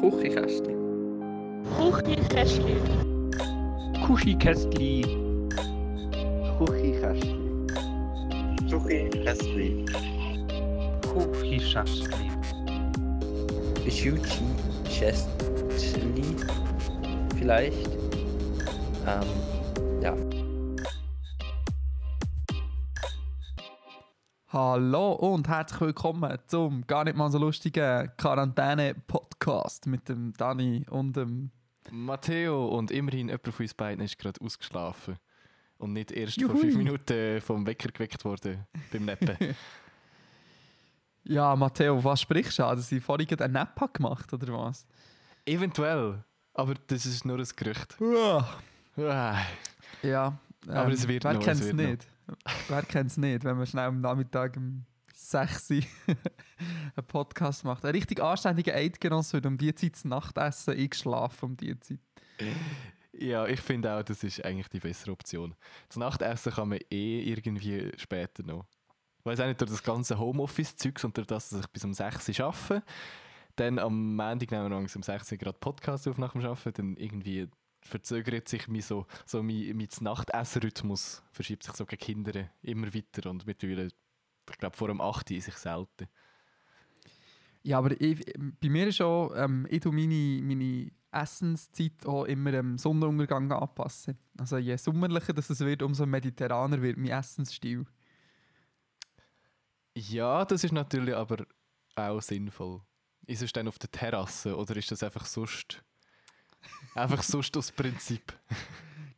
Kuchikästli. Kuchikästli. Kuchikästli. Kuchikästli. Kuchikästli. Kuchikästli. Kuchikästli. Vielleicht. Ähm, ja. Hallo und herzlich willkommen zum gar nicht mal so lustigen Quarantäne-Podcast mit dem Dani und dem. Matteo und immerhin jemand von uns beiden ist gerade ausgeschlafen. Und nicht erst vor Juhui. fünf Minuten vom Wecker geweckt worden beim Neppen. Ja, Matteo, was sprichst du an? Dass ich vorhin einen Nap gemacht oder was? Eventuell. Aber das ist nur ein Gerücht. Ja, ähm, Aber es wird wer noch, es kennt es wird noch. nicht? wer kennt es nicht, wenn man schnell am Nachmittag um 6 Uhr einen Podcast macht? Ein richtig anständiger Eidgenosse wird um die Zeit das Nachtessen eingeschlafen um die Zeit. Ja, ich finde auch, das ist eigentlich die bessere Option. Das Nachtessen kann man eh irgendwie später noch. Ich weiß auch nicht, durch das ganze Homeoffice-Zeugs und durch das, dass ich bis um 6 Uhr arbeite, dann am Montag nehmen wir um 6 Uhr gerade Podcast auf nach dem Arbeiten, dann irgendwie verzögert sich mein, so, so mein, mein Nachtessenrhythmus, verschiebt sich so gegen Kinder immer weiter und mittlerweile, ich glaube, vor dem 8 Uhr ist ich selten. Ja, aber ich, bei mir ist auch, ähm, ich tue meine, meine Essenszeit auch immer dem Sonnenuntergang anpassen. Also je sommerlicher das es wird, umso mediterraner wird mein Essensstil. Ja, das ist natürlich aber auch sinnvoll. Ist es dann auf der Terrasse oder ist das einfach sonst? Einfach sonst aus Prinzip.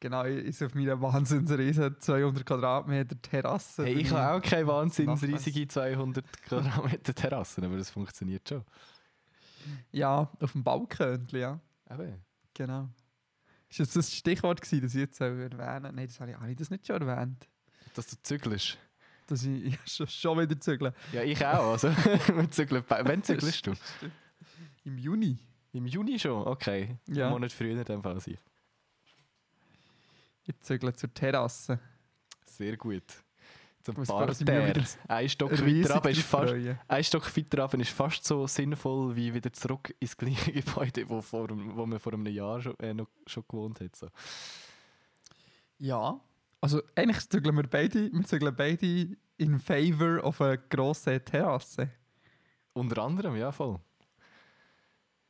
Genau, ich ist auf meiner wahnsinnsriesen 200 Quadratmeter Terrasse. Hey, ich habe auch keine wahnsinnig Nachtessen. riesige 200 Quadratmeter Terrasse, aber das funktioniert schon. Ja, auf dem Balkönchen, ja. Eben. Genau. Ist das das Stichwort gewesen, das ich jetzt erwähnen Nein, das habe ich, habe ich das nicht schon erwähnt. Dass du zügelst. Dass ich ja, schon, wieder zügle. Ja, ich auch. Also, zügeln Wann zügelst du? Im Juni. Im Juni schon? Okay. Ja. Einen Monat früher in dem Fall sein. Ich zügle zur Terrasse. Sehr gut. Zum Parterre. Ein Stock weiter runter ist fast. Ein Stock weiter runter ist fast so sinnvoll wie wieder zurück ins gleiche Gebäude, wo, vor, wo man vor einem Jahr schon, äh, noch, schon gewohnt hat. So. Ja. Also eigentlich zügeln wir beide, wir zügeln beide in favor of eine grosse Terrasse. Unter anderem, ja, voll.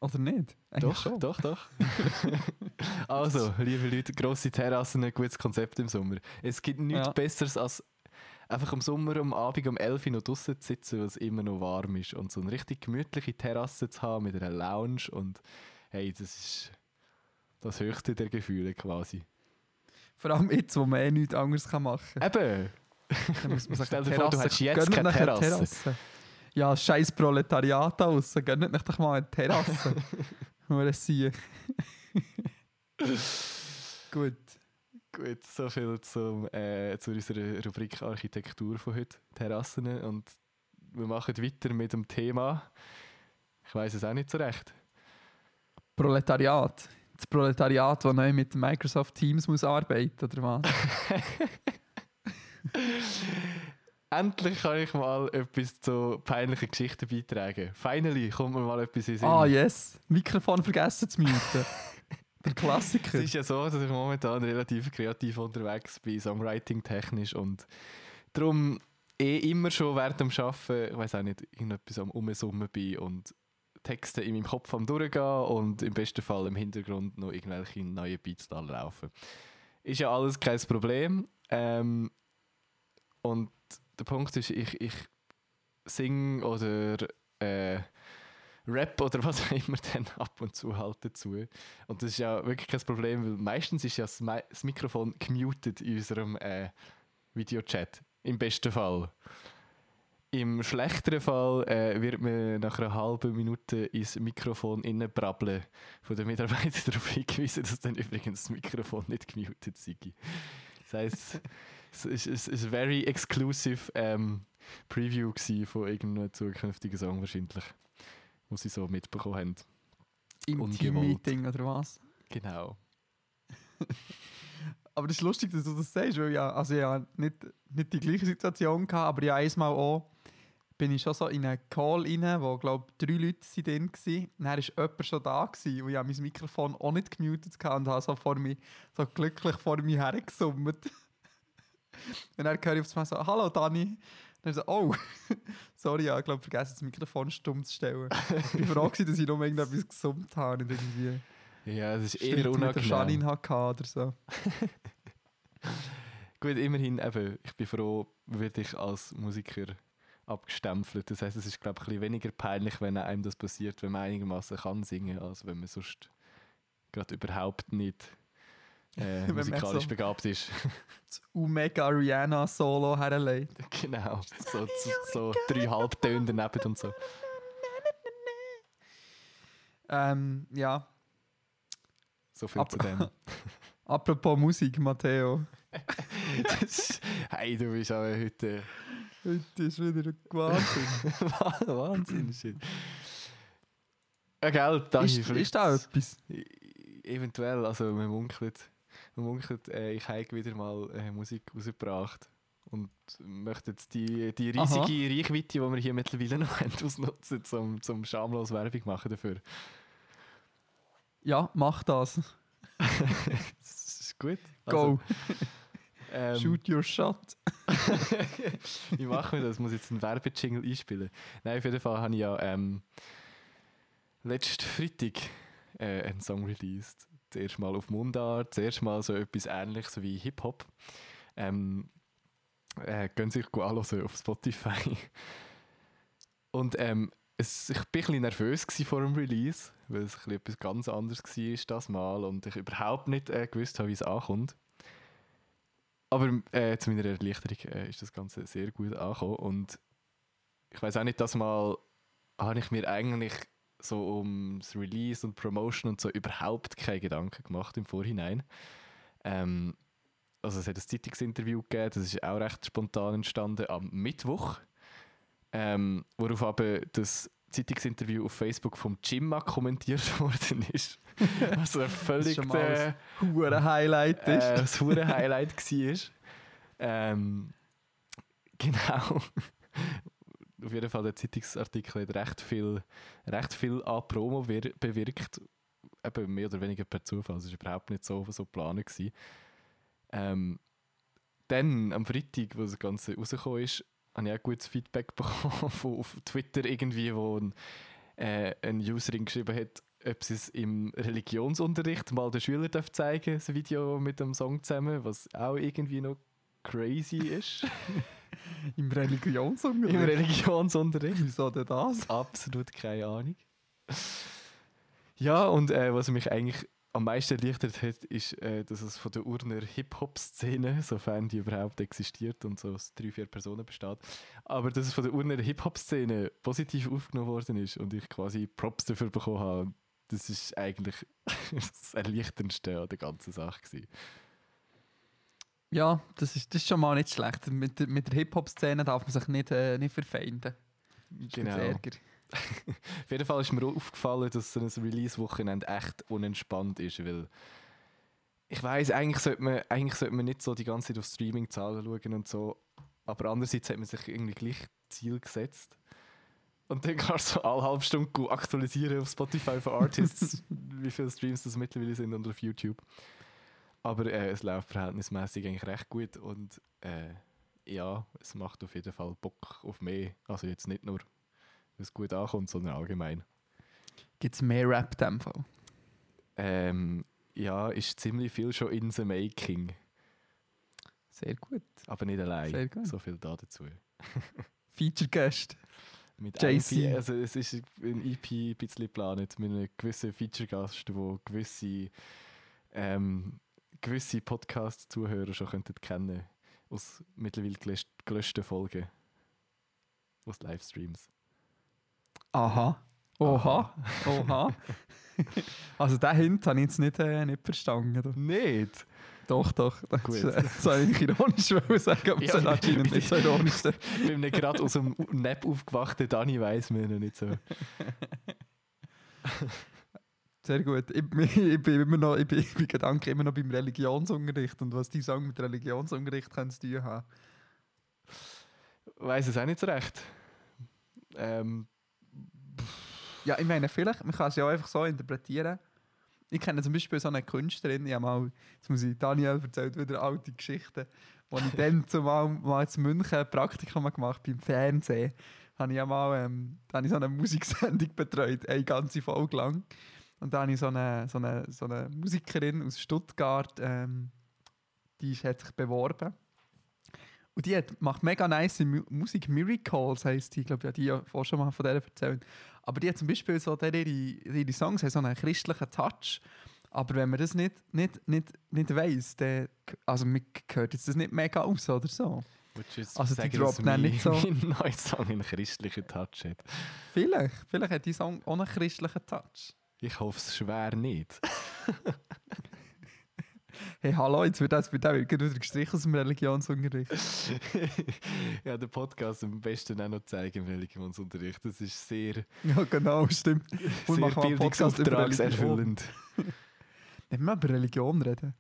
Oder nicht? Eigentlich Doch, schon. doch, doch. also, liebe Leute, grosse Terrassen, ein gutes Konzept im Sommer. Es gibt nichts Ja. Besseres als einfach im Sommer am Abend um 11 Uhr noch draußen zu sitzen, weil es immer noch warm ist. Und so eine richtig gemütliche Terrasse zu haben mit einer Lounge und hey, das ist das höchste der Gefühle quasi. Vor allem jetzt, wo man eh nichts anderes kann machen kann. Eben! Dann muss man sich Stell dir vor, du Terrasse- hättest jetzt keine eine Terrasse. Ja, scheiß Proletariat aus. Gönnt euch doch mal eine Terrasse. Nur ein Sieg. Gut. Gut, so viel zum, äh, zu unserer Rubrik Architektur von heute, Terrassen. Und wir machen weiter mit dem Thema. Ich weiß es auch nicht so recht. Proletariat. Das Proletariat, das neu mit Microsoft Teams muss arbeiten oder was? Endlich kann ich mal etwas zu peinlichen Geschichten beitragen. Finally kommt mir mal etwas in Sinn. Ah, yes. Mikrofon vergessen zu muten. Der Es Klassiker. ist ja so, dass ich momentan relativ kreativ unterwegs bin, Songwriting technisch und darum eh immer schon während dem Arbeiten, ich weiß auch nicht, irgendetwas am Umsummen bin und Texte in meinem Kopf am durchgehen und im besten Fall im Hintergrund noch irgendwelche neuen Beats da laufen. Ist ja alles kein Problem. Ähm, und der Punkt ist, ich, ich singe oder äh, Rap oder was auch immer dann ab und zu halt dazu. Und das ist ja wirklich kein Problem, weil meistens ist ja das, Mi das Mikrofon gemutet in unserem äh, Videochat. Im besten Fall. Im schlechteren Fall äh, wird man nach einer halben Minute ins Mikrofon innenbrabbeln von den Mitarbeitern darauf hingewiesen, dass dann übrigens das Mikrofon nicht gemutet sei. Das heisst, es ist ist ein very exclusive ähm, Preview von irgendeinem zukünftigen Song wahrscheinlich, wo sie so mitbekommen haben. Im ungewollt. Team-Meeting oder was? Genau. Aber das ist lustig, dass du das sagst, weil ja, also ja, nicht, nicht die gleiche Situation gehabt, aber ja einmal auch bin ich schon so in einen Call rein, wo, glaube drei Leute sind drin waren. Dann war jemand schon da gewesen, und ich habe mein Mikrofon auch nicht gemutet und habe so, vor mir, so glücklich vor mir hergesummt. Und dann höre ich auf einmal so, «Hallo Dani!» Dann so, «Oh, sorry, ja, ich glaube, vergessen das Mikrofon stumm zu stellen.» Ich war froh, dass ich noch irgendetwas gesummt habe, nicht irgendwie Ja, das ist eher mit der Janine unangenehm. hatte oder so. Gut, immerhin eben, ich bin froh, werde ich als Musiker abgestempelt. Das heisst, es ist, glaube ich, ein bisschen weniger peinlich, wenn einem das passiert, wenn man einigermaßen kann singen, als wenn man sonst gerade überhaupt nicht äh, musikalisch so- begabt ist. Das Omega Rihanna Solo herlegt. genau, so, so, so drei Halbtöne daneben und so. Ähm, ja, So viel Ab- zu dem. apropos Musik, Matteo. hey, du bist aber heute Heute ist wieder Wahnsinn. Wahnsinn. Shit. Ja, gell, Dani, ist, vielleicht- ist da etwas? Eventuell, also man munkelt, man munkelt äh, ich habe wieder mal äh, Musik rausgebracht und möchte jetzt die, die riesige Aha. Reichweite, die wir hier mittlerweile noch haben, ausnutzen, um zum schamlos Werbung machen dafür. Ja, mach das. das ist gut. Go. ähm, Shoot your shot. Wie machen wir das? Muss ich jetzt einen Werbejingle einspielen? Nein, auf jeden Fall habe ich ja ähm, letzten Freitag äh, einen Song released. Zuerst mal auf Mundart, zuerst mal so etwas ähnliches wie Hip-Hop. Ähm, äh, gehen sich anhören auf Spotify. Und ähm, es, ich war ein bisschen nervös vor dem Release, weil es etwas ganz anderes war das Mal und ich überhaupt nicht äh, gewusst habe, wie es ankommt. Aber äh, zu meiner Erleichterung äh, ist das Ganze sehr gut angekommen und ich weiß auch nicht, das Mal habe ich mir eigentlich so um das Release und Promotion und so überhaupt keine Gedanken gemacht im Vorhinein. Ähm, also es hat ein Zeitungsinterview gegeben, das ist auch recht spontan entstanden am Mittwoch, ähm, worauf aber das Zeitungsinterview auf Facebook vom Jimma kommentiert worden ist. also völlig schon mal der, Hure Highlight äh, ist. das hure Highlight war. Ähm, genau. Auf jeden Fall der Zeitungsartikel hat recht viel, recht viel an Promo wir- bewirkt. Eben mehr oder weniger per Zufall. Es war überhaupt nicht so, so geplant. Ähm, dann, am Freitag, wo das Ganze rausgekommen ist, habe ich auch gutes Feedback bekommen von, auf Twitter irgendwie, wo ein, äh, ein Userin geschrieben hat, ob sie es im Religionsunterricht mal den Schülern darf zeigen das Video mit dem Song zusammen, was auch irgendwie noch crazy ist. Im Im Religionsunterricht. Religionsunterricht. Wieso denn das? Absolut keine Ahnung. Ja, und äh, was mich eigentlich am meisten erleichtert hat, ist, äh, dass es von der Urner Hip-Hop-Szene, sofern die überhaupt existiert und so aus drei, vier Personen besteht, aber dass es von der Urner Hip-Hop-Szene positiv aufgenommen worden ist und ich quasi Props dafür bekommen habe. Das ist eigentlich das Erleichterndste an der ganzen Sache. Gewesen. Ja, das ist, das ist schon mal nicht schlecht. Mit der, mit der Hip-Hop-Szene darf man sich nicht, äh, nicht verfeinden. Das Genau. Ärger. Auf jeden Fall ist mir aufgefallen, dass so ein Release-Wochenende echt unentspannt ist, weil ich weiß eigentlich sollte man eigentlich sollte man nicht so die ganze Zeit auf Streaming-Zahlen schauen und so, aber andererseits hat man sich irgendwie gleich Ziel gesetzt. Und dann kannst du so alle halbe Stunde aktualisieren auf Spotify für Artists, wie viele Streams das mittlerweile sind und auf YouTube. Aber äh, es läuft verhältnismäßig eigentlich recht gut und äh, ja, es macht auf jeden Fall Bock auf mehr. Also jetzt nicht nur wenn es gut ankommt, sondern allgemein. Gibt es mehr Rap in dem Fall? Ähm, ja, ist ziemlich viel schon in the making, Sehr gut. aber nicht allein. Sehr gut. So viel da dazu. Feature-Gast. Mit JC. also es ist ein EP ein bisschen geplant mit einem gewissen Feature-Gast, wo gewisse, ähm, gewisse Podcast-Zuhörer schon könnten kennen aus mittlerweile gelöscht, gelöschten Folgen aus Livestreams. Aha. Oha. Oha. also den Hint habe ich jetzt nicht, äh, nicht verstanden. du. Nicht? Doch, doch. Das, Gut. ist, äh, das soll ich ironisch sagen, aber Ja, es ist anscheinend nicht so ironisch. Ich bin nicht gerade aus dem Nap aufgewachten Dani weiss mir noch nicht so. Sehr gut. Ich, ich, bin immer noch, ich bin, ich bin Gedanke immer noch beim Religionsunterricht und was die Song mit Religionsunterricht können zu tun haben. Weiß es auch nicht so recht. Ähm, Ja, ich meine, vielleicht, man kann es ja auch einfach so interpretieren. Ich kenne zum Beispiel so eine Künstlerin, ich habe mal, jetzt muss ich Daniel erzählt wieder alte Geschichten, wo ich dann zumal mal in München ein Praktikum gemacht beim Fernsehen, habe ich ja mal ähm, habe ich so eine Musiksendung betreut, eine ganze Folge lang. Und da habe ich so eine, so eine, so eine Musikerin aus Stuttgart, ähm, die hat sich beworben. Und die hat, macht mega nice Mu Musik, Miracles heisst die, ich glaube, ja, die ja vorher schon mal von der erzählt. Aber die hat zum Beispiel so, der, ihre, ihre Songs haben so einen christlichen Touch. Aber wenn man das nicht, nicht, nicht, nicht weiss, dann, also gehört jetzt das nicht mega aus oder so. Also die sagen, dass droppt dann nicht so- Mein neuer Song einen christlichen Touch hat. Vielleicht, vielleicht hat die Song auch einen christlichen Touch. Ich hoffe es schwer nicht. Hey, hallo, jetzt wird das wird auch wieder gestrichen aus dem Religionsunterricht. ja, den Podcast am besten auch noch zeigen im Religionsunterricht. Das ist sehr, ja, genau, stimmt. Wir sehr machen einen Podcast über bildungsauftragserfüllend. Nicht mehr über Religion reden.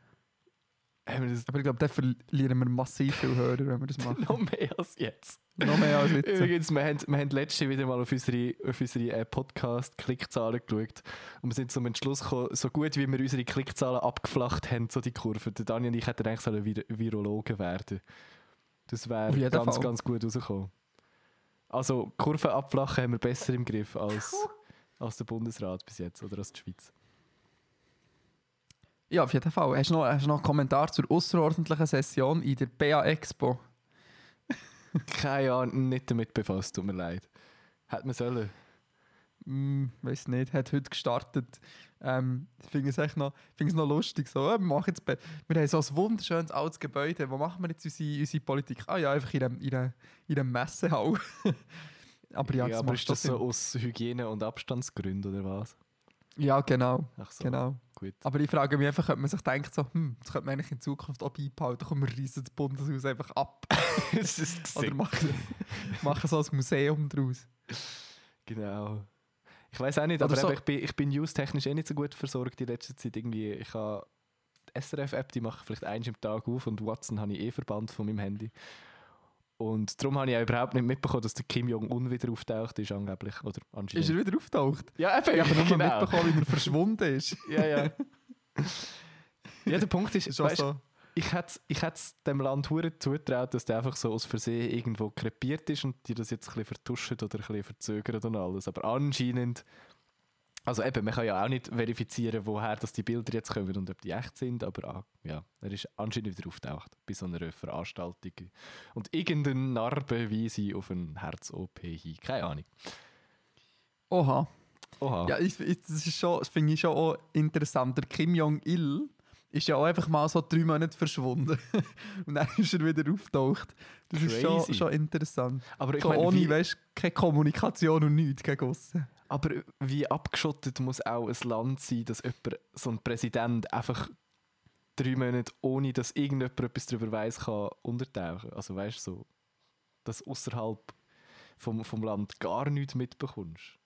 Aber ich glaube, da verlieren wir massiv viel Hörer, wenn wir das machen. noch mehr als jetzt? Noch mehr als jetzt. Übrigens, wir haben, wir haben letzte wieder mal auf unsere, auf unsere äh, Podcast-Klickzahlen geschaut und wir sind zum Entschluss gekommen, so gut wie wir unsere Klickzahlen abgeflacht haben, so die Kurve. Der Daniel und ich hätten eigentlich sollen Vir Virologen werden Das wäre ganz, Fall. ganz gut rausgekommen. Also, Kurven abflachen haben wir besser im Griff als, als der Bundesrat bis jetzt oder als die Schweiz. Ja, auf jeden Fall. Hast du noch, hast du noch einen Kommentar zur außerordentlichen Session in der BA Expo? Keine Ahnung, nicht damit befasst, tut mir leid. Hätte man sollen. Hm, weiß nicht, hat heute gestartet. Ähm, ich finde es echt noch, es noch lustig. So, äh, wir, machen jetzt, wir haben so ein wunderschönes altes Gebäude. Wo machen wir jetzt unsere, unsere Politik? Ah ja, einfach in einem, in einem, in einem Messehall. aber ja, Ja, das aber ist das so aus Hygiene- und Abstandsgründen oder was? Ja, genau. Ach so, genau. gut. Aber ich frage mich einfach, ob man sich denkt, so, hm, das könnte man eigentlich in Zukunft auch beibehalten. Komm, wir reissen das Bundeshaus einfach ab. das ist Oder machen, machen so ein Museum draus. Genau. Ich weiß auch nicht, Oder aber so- ich bin, ich bin newstechnisch eh nicht so gut versorgt in letzter Zeit. Irgendwie, ich habe die SRF-App, die mache ich vielleicht eins im Tag auf und Watson habe ich eh verbannt von meinem Handy. Und darum habe ich auch überhaupt nicht mitbekommen, dass der Kim Jong-un wieder auftaucht ist, angeblich. Oder Ist anscheinend. er wieder auftaucht? ja, eben, Ich habe nur genau. mitbekommen, wie er verschwunden ist. Ja, ja. ja, der Punkt ist, Ist weißt, so. ich hätte ich es dem Land hure zutraut, dass der einfach so aus Versehen irgendwo krepiert ist und die das jetzt ein bisschen vertuschen oder ein bisschen verzögern und alles. Aber anscheinend, also eben, man kann ja auch nicht verifizieren, woher dass die Bilder jetzt kommen und ob die echt sind, aber ah, ja, er ist anscheinend wieder auftaucht bei so einer Veranstaltung und irgendeine Narbe weise auf ein Herz-OP hin. Keine Ahnung. Oha. Oha. Ja, ich, ich, das ist schon, das finde ich schon auch interessant. Der Kim Jong-il ist ja auch einfach mal so drei Monate verschwunden. Und dann ist er wieder auftaucht. Das ist schon, Crazy. schon interessant. aber ich so meine, ohne, wie, weißt, keine Kommunikation und nichts gegen aussen. Aber wie abgeschottet muss auch ein Land sein, dass jemand, so ein Präsident einfach drei Monate, ohne dass irgendjemand etwas darüber weiß, kann untertauchen. Also weißt du, so, dass außerhalb vom, vom Land gar nichts mitbekommst.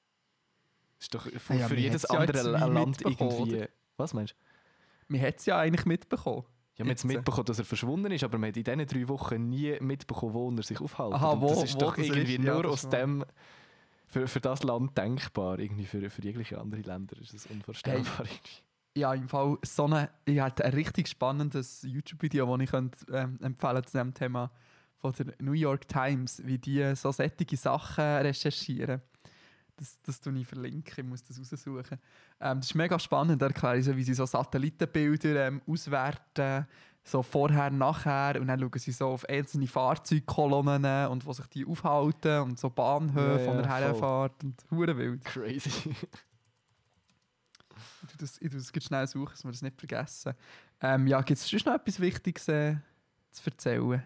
Das ist doch für, ja, für jedes ja andere wie Land irgendwie. oder? Was meinst du? Man hat es ja eigentlich mitbekommen. Ja, man hat Jetzt. mitbekommen, dass er verschwunden ist, aber man hat in diesen drei Wochen nie mitbekommen, wo er sich aufhält. Aha, wo- das ist wo doch irgendwie ist, ja, nur das aus dem, für, für das Land denkbar. Irgendwie für, für jegliche andere Länder ist das unvorstellbar. irgendwie. Ja, im Fall so eine, ich hatte ein richtig spannendes YouTube-Video, das ich könnte, ähm, empfehlen zu diesem Thema von der New York Times, wie die so sättige Sachen recherchieren. Das, das tue ich verlinken, ich muss das raussuchen. Ähm, das ist mega spannend, erklären sie, wie sie so Satellitenbilder ähm, auswerten, so vorher, nachher, und dann schauen sie so auf einzelne Fahrzeugkolonnen und wo sich die aufhalten und so Bahnhöfe, Ja, ja, er herfährt und hure wild. Crazy. Ich tue das, ich das schnell suchen, dass wir das nicht vergessen. Ähm, ja, gibt es sonst noch etwas Wichtiges äh, zu erzählen?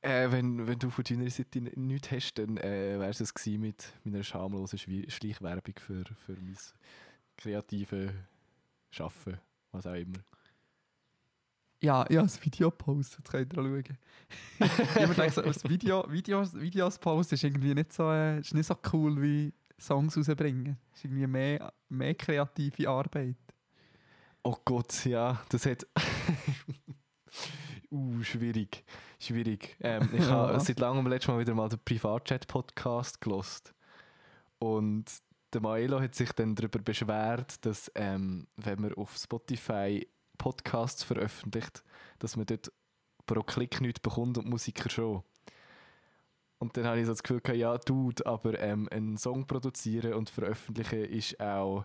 Äh, wenn, wenn du von deiner Seite nichts hast, dann äh, wäre es es gewesen mit meiner schamlosen Schleichwerbung für, für mein kreative Schaffen, was auch immer. Ja, ja, das Video posten, das könnt ihr auch schauen. ich habe gedacht, so, das Video, Videos, Videos posten ist irgendwie nicht so, äh, ist nicht so cool wie Songs rausbringen. Es ist irgendwie mehr, mehr kreative Arbeit. Oh Gott, ja, das hat. uh, schwierig. Schwierig. Ähm, ich habe seit langem letztes Mal wieder mal den Privatchat-Podcast gelost. Und der Maelo hat sich dann darüber beschwert, dass ähm, wenn man auf Spotify Podcasts veröffentlicht, dass man dort pro Klick nichts bekommt und Musiker schon. Und dann habe ich so das Gefühl gehabt, ja, Dude, aber ähm, einen Song produzieren und veröffentlichen ist auch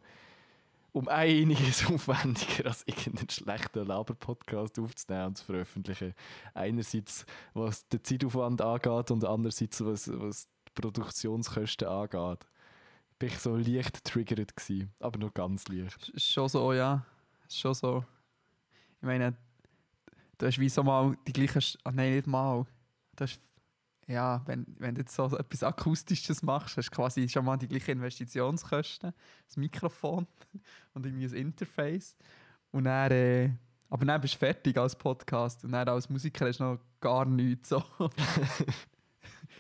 um einiges aufwendiger als irgendeinen schlechten Laber-Podcast aufzunehmen und zu veröffentlichen. Einerseits, was den Zeitaufwand angeht und andererseits, was, was die Produktionskosten angeht. Bin ich so leicht triggert gewesen, aber nur ganz leicht. Schon so, ja. Schon so. Ich meine, du hast wie so mal die gleichen. Sch- Ah, nein, nicht mal. Du hast, ja, wenn, wenn du jetzt so etwas Akustisches machst, hast du quasi schon mal die gleichen Investitionskosten. Das Mikrofon und irgendwie ein Interface. Und dann, äh, aber dann bist du fertig als Podcast. Und dann als Musiker hast du noch gar nichts. So.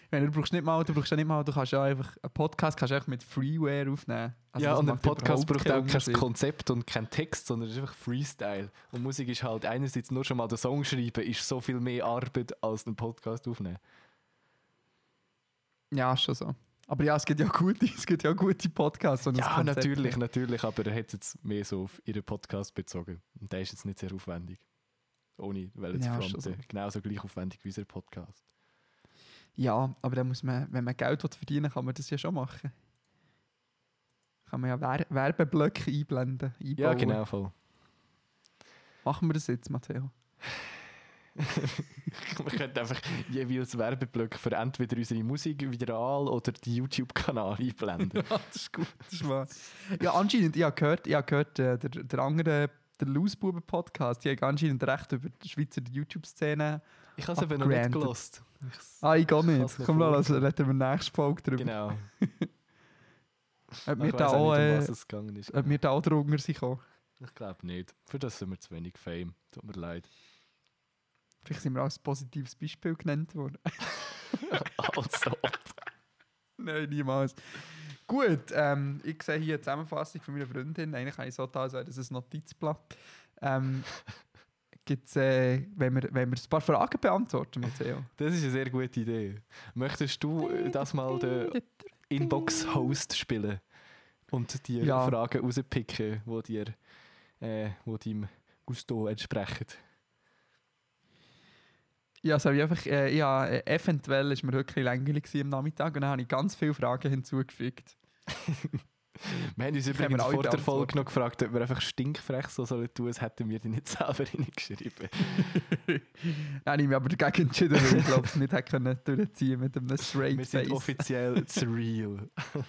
Meine, du brauchst nicht mal, du brauchst ja nicht mal, du kannst ja einfach, einen Podcast kannst einfach mit Freeware aufnehmen. Also ja, und ein Podcast braucht auch kein. Konzept und kein Text, sondern es ist einfach Freestyle. Und Musik ist halt einerseits nur schon mal der Song schreiben, ist so viel mehr Arbeit als einen Podcast aufnehmen. Ja, ist schon so. Aber ja, es gibt ja gute, es gibt ja gute Podcasts. ein Ja, natürlich, natürlich, aber er hat es jetzt mehr so auf ihren Podcast bezogen. Und der ist jetzt nicht sehr aufwendig. Ohne, weil Ja, zu schon fronten. Genauso gleich aufwendig wie unser Podcast. Ja, aber dann muss man, wenn man Geld verdienen kann man das ja schon machen. Kann man ja Wer Werbeblöcke einblenden. Ja, einbauen. genau, voll. Machen wir das jetzt, Matteo? Man könnte einfach jeweils Werbeblöcke für entweder unsere Musik viral oder den YouTube-Kanal einblenden. Ja, das ist gut. Das ist wahr. ja, anscheinend, ich habe gehört, ich habe gehört äh, der, der andere, der Lausbuben-Podcast, die haben anscheinend recht über die Schweizer YouTube-Szene. Ich habe es eben noch nicht gelost. Ah, ich gar Ich nicht. Komm, lass, vorgenommen. reden wir nächste Folge drüber. Genau. Ob wir da auch, nicht, um äh, ist. ob wir da auch drunter sind. Ich glaube nicht. Für das sind wir zu wenig Fame. Tut mir leid. Vielleicht sind wir als positives Beispiel genannt worden. Also. Nein, niemals. Gut, ähm, ich sehe hier eine Zusammenfassung von meiner Freundin. Eigentlich habe ich so da, als das ein Notizblatt. Ähm, gibt's, äh, wenn, wir, wenn wir ein paar Fragen beantworten, Matteo? Das ist eine sehr gute Idee. Möchtest du äh, das mal den Inbox-Host spielen und dir Ja. Fragen rauspicken, die dir äh, wo deinem Gusto entsprechen? Ja, so ich einfach, äh, ja, äh, eventuell ist mir wirklich langweilig am Nachmittag und dann habe ich ganz viele Fragen hinzugefügt. Wir haben uns übrigens vor der Folge noch gefragt, ob wir einfach stinkfrech so sollen tun, als hätten wir die nicht selber reingeschrieben. Habe ich mich aber dagegen entschieden, weil ich glaube, es nicht hätte durchziehen mit einem straight wir sind offiziell surreal. Wir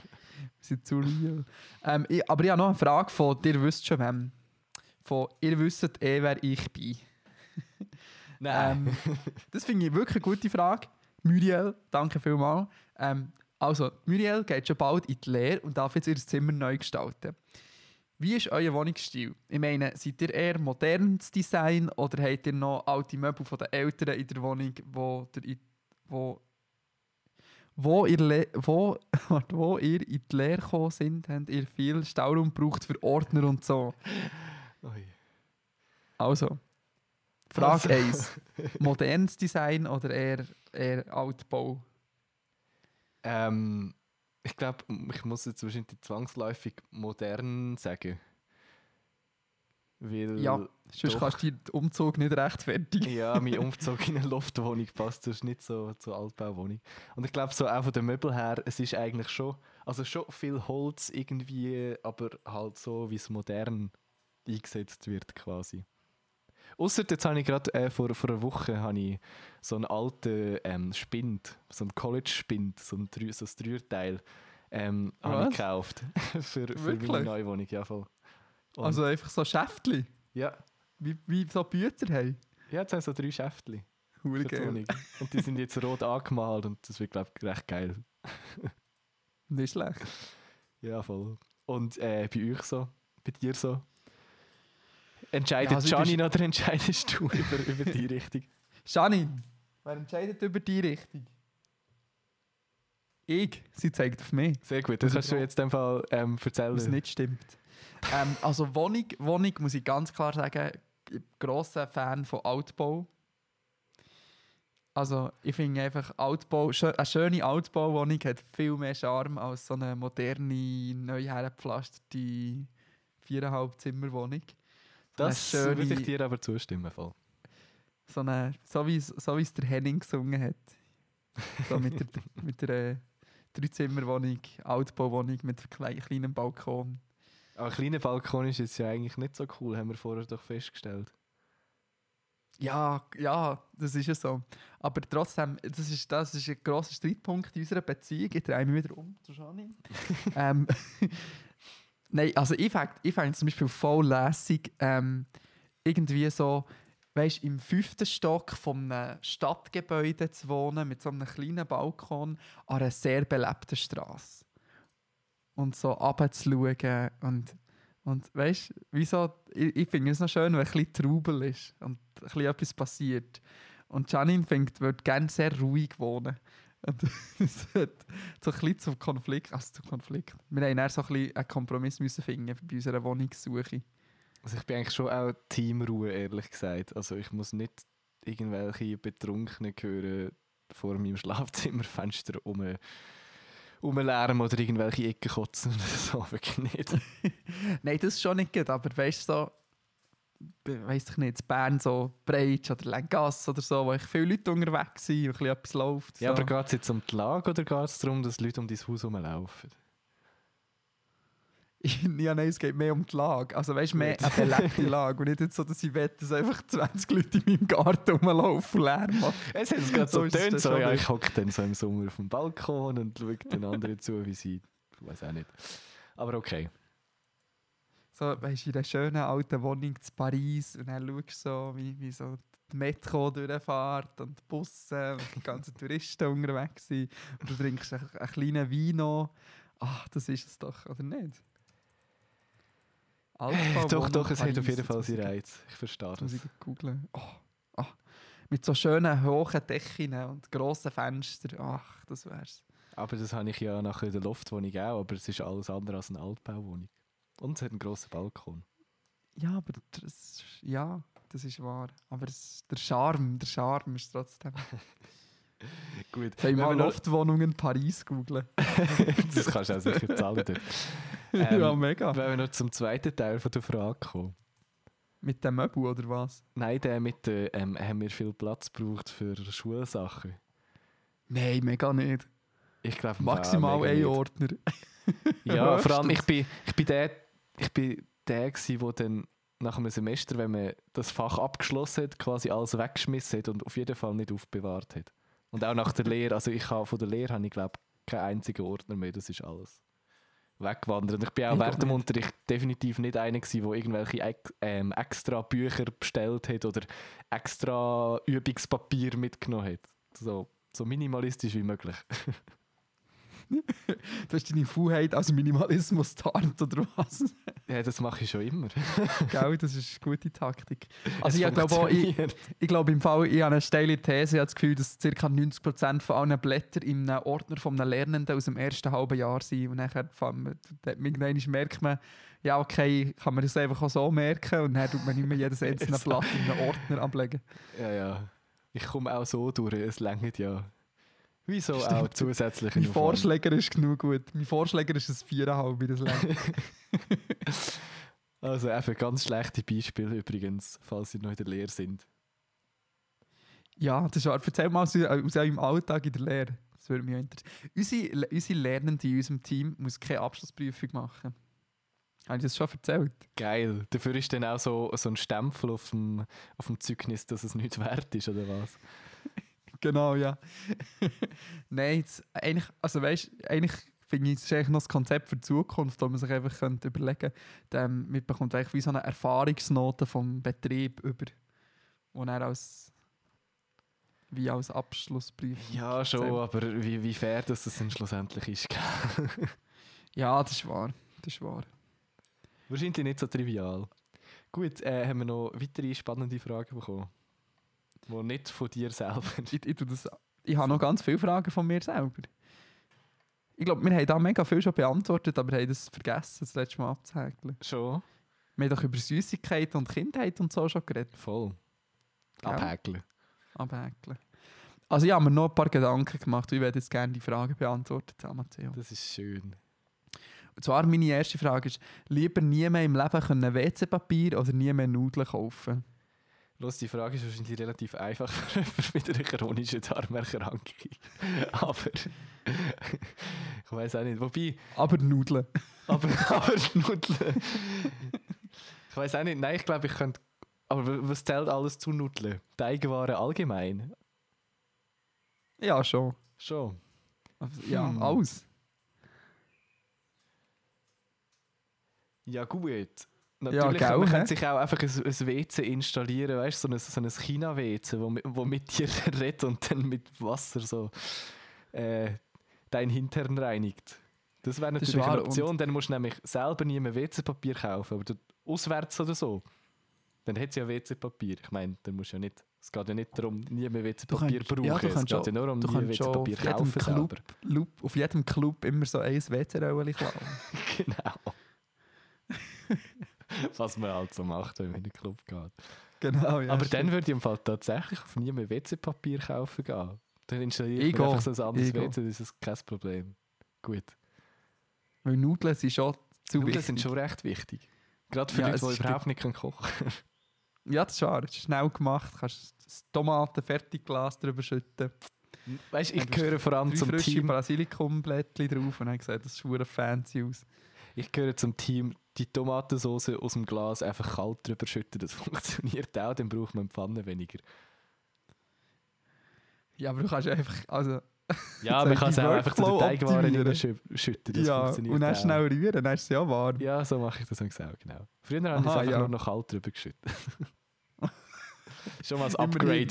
sind zu real. Ähm, ich, aber ich habe noch eine Frage von «Ihr wisst schon wem». Von «Ihr wisst eh, wer ich bin». Ähm, das finde ich wirklich eine gute Frage. Muriel, danke vielmals. Ähm, also, Muriel geht schon bald in die Lehre und darf jetzt ihr Zimmer neu gestalten. Wie ist euer Wohnungsstil? Ich meine, seid ihr eher modernes Design oder habt ihr noch alte Möbel von den Eltern in der Wohnung, wo, der, wo, wo, ihr, Le wo, wo ihr in die Lehre gekommen sind, habt ihr viel Stauraum gebraucht für Ordner und so? Also, Frage Also. 1. Modernes Design oder eher, eher Altbau? Ähm, ich glaube, ich muss jetzt wahrscheinlich zwangsläufig modern sagen. Weil, Ja, Sonst doch. kannst du den Umzug nicht rechtfertigen. ja, mein Umzug in eine Loftwohnung passt sonst nicht so zur Altbauwohnung. Und ich glaube, so auch von den Möbeln her, es ist eigentlich schon, also schon viel Holz irgendwie, aber halt so, wie es modern eingesetzt wird quasi. Ausser jetzt habe ich gerade äh, vor, vor einer Woche habe ich so einen alten ähm, Spind, so einen College-Spind, so ein, so Dreierteil, ähm, habe ich gekauft. für für meine neue Wohnung, ja voll. Und- Also einfach so Schäftchen, ja, wie, wie so Bücher haben. ja, jetzt haben so drei. Wohnung. Und die sind jetzt rot angemalt und das wird, glaube ich, recht geil. Nicht schlecht. Ja, voll. Und äh, bei euch so? Bei dir so? Entscheidet Ja, also du Janine oder entscheidest du über, über die Richtung? Janine, wer entscheidet über die Richtung? Ich. Sie zeigt auf mich, Sehr gut, das Also kannst du jetzt dem Fall ähm, erzählen. was nicht stimmt. ähm, also Wohnung, Wohnung, muss ich ganz klar sagen, ich bin grosser Fan von Altbau. Also ich finde einfach, Altbau, eine schöne Altbauwohnung hat viel mehr Charme als so eine moderne, neu hergepflasterte viereinhalb Zimmerwohnung. Das würde ich dir aber zustimmen. Voll. so, eine, so wie es so wie es der Henning gesungen hat. So mit der, mit der äh, Dreizimmerwohnung, Altbauwohnung mit einem klei- kleinen Balkon. Aber ein kleiner Balkon ist jetzt ja eigentlich nicht so cool, haben wir vorher doch festgestellt. Ja, ja, das ist ja so. Aber trotzdem, das ist, das ist ein grosser Streitpunkt in unserer Beziehung. Ich drehe mich wieder um zu ähm, Nein, also ich fände ich fänd zum Beispiel voll lässig, ähm, irgendwie so, weißt im fünften Stock von einem Stadtgebäude zu wohnen, mit so einem kleinen Balkon an einer sehr belebten Straße. Und so runterzuschauen und, und weißt wieso, ich, ich finde es noch schön, wenn ein bisschen Trubel ist und ein bisschen etwas passiert. Und Janine würde gerne sehr ruhig wohnen. Und es hat so ein bisschen zum Konflikt, also zum Konflikt. Wir haben dann so ein bisschen einen Kompromiss müssen finden bei unserer Wohnungssuche. Also ich bin eigentlich schon auch Teamruhe, ehrlich gesagt. Also ich muss nicht irgendwelche Betrunkenen hören vor meinem Schlafzimmerfenster um, rumlärmen oder irgendwelche Ecken kotzen oder so. Wirklich nicht. Nein, das ist schon nicht gut, aber weißt du, so, weiss ich nicht, in Bern so Breitsch oder Lengasse oder so, wo ich viele Leute unterwegs sind und ein bisschen etwas läuft. Ja, so. aber geht es jetzt um die Lage oder geht es darum, dass Leute um dein Haus herumlaufen? ja, nein, es geht mehr um die Lage. Also weißt du, mehr eine belebte Lage. Und nicht jetzt so, dass ich wette, dass einfach 20 Leute in meinem Garten rumlaufen und Lärm machen. Es hat gerade so dann so, ja, ich hocke dann so im Sommer auf dem Balkon und schaue den anderen zu, wie sie, ich weiß auch nicht. Aber okay. So, weißt du, in einer schönen alten Wohnung in Paris und dann schaust du so, wie, wie so die Metro durchfährt und die Busse und die ganzen Touristen unterwegs sind. Und du trinkst einen, einen kleinen Wein Ach, das ist es doch, oder nicht? Altbauwohnung doch, doch, es hat auf jeden Fall seinen Reiz. Ich verstehe jetzt muss das. ich googeln. Oh, ah. Mit so schönen hohen Decken und grossen Fenstern. Ach, das wär's. Aber das habe ich ja nachher in der Loftwohnung auch, aber es ist alles andere als eine Altbauwohnung. Und es hat einen grossen Balkon. Ja, aber das, ja, das ist wahr. Aber es, der Charme, der Charme ist trotzdem. Gut, Soll ich mal Loftwohnungen Paris googeln? das kannst du auch sicher zahlen dort. ja, Ähm, mega. Wenn wir noch zum zweiten Teil von der Frage kommen. Mit dem Möbel oder was? Nein, der mit der, ähm, haben wir viel Platz gebraucht für Schulsachen. Nein, mega nicht. Ich glaube Maximal ein Ordner. Ja, vor allem ich bin, ich bin der, ich bin der gsi, wo dann nach einem Semester, wenn man das Fach abgeschlossen hat, quasi alles weggeschmissen hat und auf jeden Fall nicht aufbewahrt hat. Und auch nach der Lehre, also ich habe von der Lehre habe ich glaube keinen einzigen Ordner mehr, das ist alles weggewandert. Ich bin auch Ich während dem. Unterricht definitiv nicht einer gsi, der irgendwelche ähm, extra Bücher bestellt hat oder extra Übungspapier mitgenommen hat. So, so minimalistisch wie möglich. Du hast deine Faulheit als Minimalismus tarnt oder was? Ja, das mache ich schon immer. Gell, das ist eine gute Taktik. Also ich glaube ich, ich glaube im Fall, ich habe eine steile These, ich habe das Gefühl, dass ca. 90% von allen Blättern einem Ordner von einem Lernenden aus dem ersten halben Jahr sind. Und nachher irgendwann merkt man, ja okay, kann man das einfach auch so merken und dann tut man nicht mehr jedes einzelne. Blatt in einen Ordner ablegen. Ja, ja. Ich komme auch so durch, es längert ja. Wieso auch zusätzlich Mein Vorschläger ist genug gut. Mein Vorschläger ist ein 4,5 wie das. Also eben ganz schlechte Beispiele übrigens, falls Sie noch in der Lehre sind. Ja, das ist wahr. Erzähl mal aus, aus eurem Alltag in der Lehre. Das würde mich interessieren. Unsere, unsere Lernende in unserem Team muss keine Abschlussprüfung machen. Habe ich das schon erzählt? Geil. Dafür ist dann auch so, so ein Stempel auf dem, auf dem Zeugnis, dass es nicht wert ist, oder was? Genau, ja. Nein, jetzt, eigentlich, also weißt, eigentlich finde ich, es eigentlich noch das Konzept für die Zukunft, wo man sich einfach könnte überlegen könnte. Ähm, man bekommt eigentlich wie so eine Erfahrungsnote vom Betrieb über, wo er als wie als Abschlussprüfung. Ja, schon, zählt. aber wie, wie fair dass das dann schlussendlich ist. Ja, das ist wahr. Das ist wahr. Wahrscheinlich nicht so trivial. Gut, äh, haben wir noch weitere spannende Fragen bekommen? Die nicht von dir selber. Ich, ich, das, ich habe noch ganz viele Fragen von mir selber. Ich glaube, wir haben da mega viel schon beantwortet, aber haben das vergessen, das letzte Mal abzuhäkeln. Schon? Wir haben doch über Süßigkeiten und Kindheit und so schon geredet. Voll. Gell? Abhäkeln. Abhäkeln. Also ich habe mir noch ein paar Gedanken gemacht. Ich werde jetzt gerne die Frage beantwortet haben, Matteo. Das ist schön. Und zwar meine erste Frage ist, lieber nie mehr im Leben können WC-Papier oder nie mehr Nudeln kaufen? Los, die Frage ist wahrscheinlich relativ einfach für mit einer chronischen Darmerkrankung. Aber ich weiß auch nicht. Wobei, Aber Nudeln. aber, aber Nudeln. Ich weiß auch nicht. Nein, ich glaube, ich könnte. Aber was zählt alles zu Nudeln? Teigwaren allgemein? Ja, schon. Schon. Ja, Hm. alles. Ja, gut. Natürlich, gell, man kann sich auch einfach ein, ein WC installieren, weißt du, so ein, so ein China-WC, wo, wo mit dir redet und dann mit Wasser so äh, dein Hintern reinigt. Das wäre Das natürlich eine wahr, Option. Dann musst du nämlich selber nie mehr WC-Papier kaufen, aber du, auswärts oder so. Dann hat sie ja WC-Papier. Ich meine, dann musst du ja nicht. Es geht ja nicht darum, nie mehr WC-Papier kannst- brauchen. ja, du es geht ja nur um nie schon WC-Papier kaufen Club. Club, auf jedem Club immer so ein WC-Röllchen klauen. genau. Was man halt so macht, wenn man in den Club geht. genau, ja. Aber stimmt. dann würde ich im Fall tatsächlich auf nie mehr WC-Papier kaufen gehen. Dann installiere ich einfach so ein anderes. WC, das ist kein Problem. Gut. Weil Nudeln sind schon zu Nudeln wichtig. sind schon recht wichtig. Gerade für Ja, Leute, die überhaupt nicht können kochen können. Ja, das ist wahr. Das ist schnell gemacht. Du kannst das Tomaten-Fertigglas drüber schütten. Weißt ich gehöre vor allem zum Team. Basilikumblättchen drauf und haben gesagt, das sieht fancy aus. Ich gehöre zum Team, die Tomatensauce aus dem Glas einfach kalt drüber schütten. Das funktioniert auch, dann braucht man die Pfanne weniger. Ja, aber du kannst einfach... Also, Ja, man kann es auch einfach zu Workflow Teigwaren schütten. Das ja, funktioniert und dann auch. schnell rühren, dann ist es ja warm. Ja, so mache ich das auch, genau. Früher habe ich es einfach ja. nur noch kalt drüber geschüttet. Schon mal ein. Upgrade.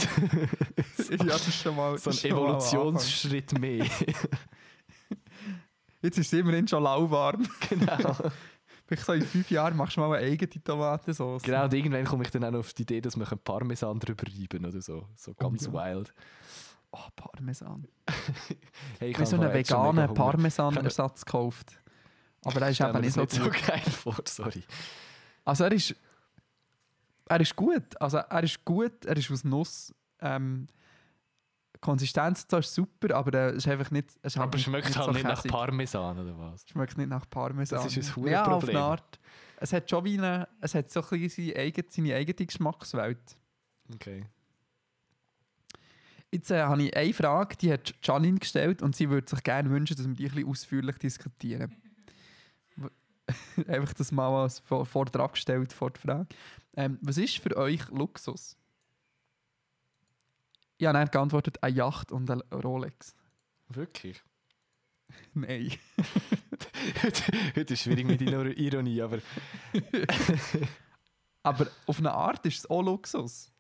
ja, das ist schon mal... so ein. Evolutionsschritt mehr. Jetzt ist es immerhin schon lauwarm. genau. Vielleicht so in fünf Jahren machst du mal eine eigene Tomatensauce. genau, und irgendwann komme ich dann auch auf die Idee, dass man Parmesan drüber reiben oder so. So ganz ja. wild. Oh, Parmesan. Hey, Ich habe so einen veganen. Parmesan-Ersatz gekauft. Aber der ist eben nicht so nicht gut. so geil vor, sorry. Also er ist, er ist gut. Also er ist gut, er ist aus Nuss. Ähm, Konsistenz da ist super, aber er ist einfach nicht. Es Aber schmeckt nicht halt so nicht nach. Parmesan oder was? Schmeckt nicht nach Parmesan. Das ist ein Ja, auf Hurenproblem. eine Art. Es hat schon wie eine, es hat so ein bisschen seine eigene, seine eigene Geschmackswelt. Okay. Jetzt äh, habe ich eine Frage, die hat Janine gestellt und sie würde sich gerne wünschen, dass wir die ein bisschen ausführlich diskutieren. Einfach das mal als vor, Vortrag gestellt vor der Frage. Ähm, was ist für euch Luxus? Ich habe geantwortet, eine Yacht und ein Rolex. Wirklich? Nein. heute, heute ist schwierig mit deiner Ironie, aber Aber auf eine Art ist es auch Luxus.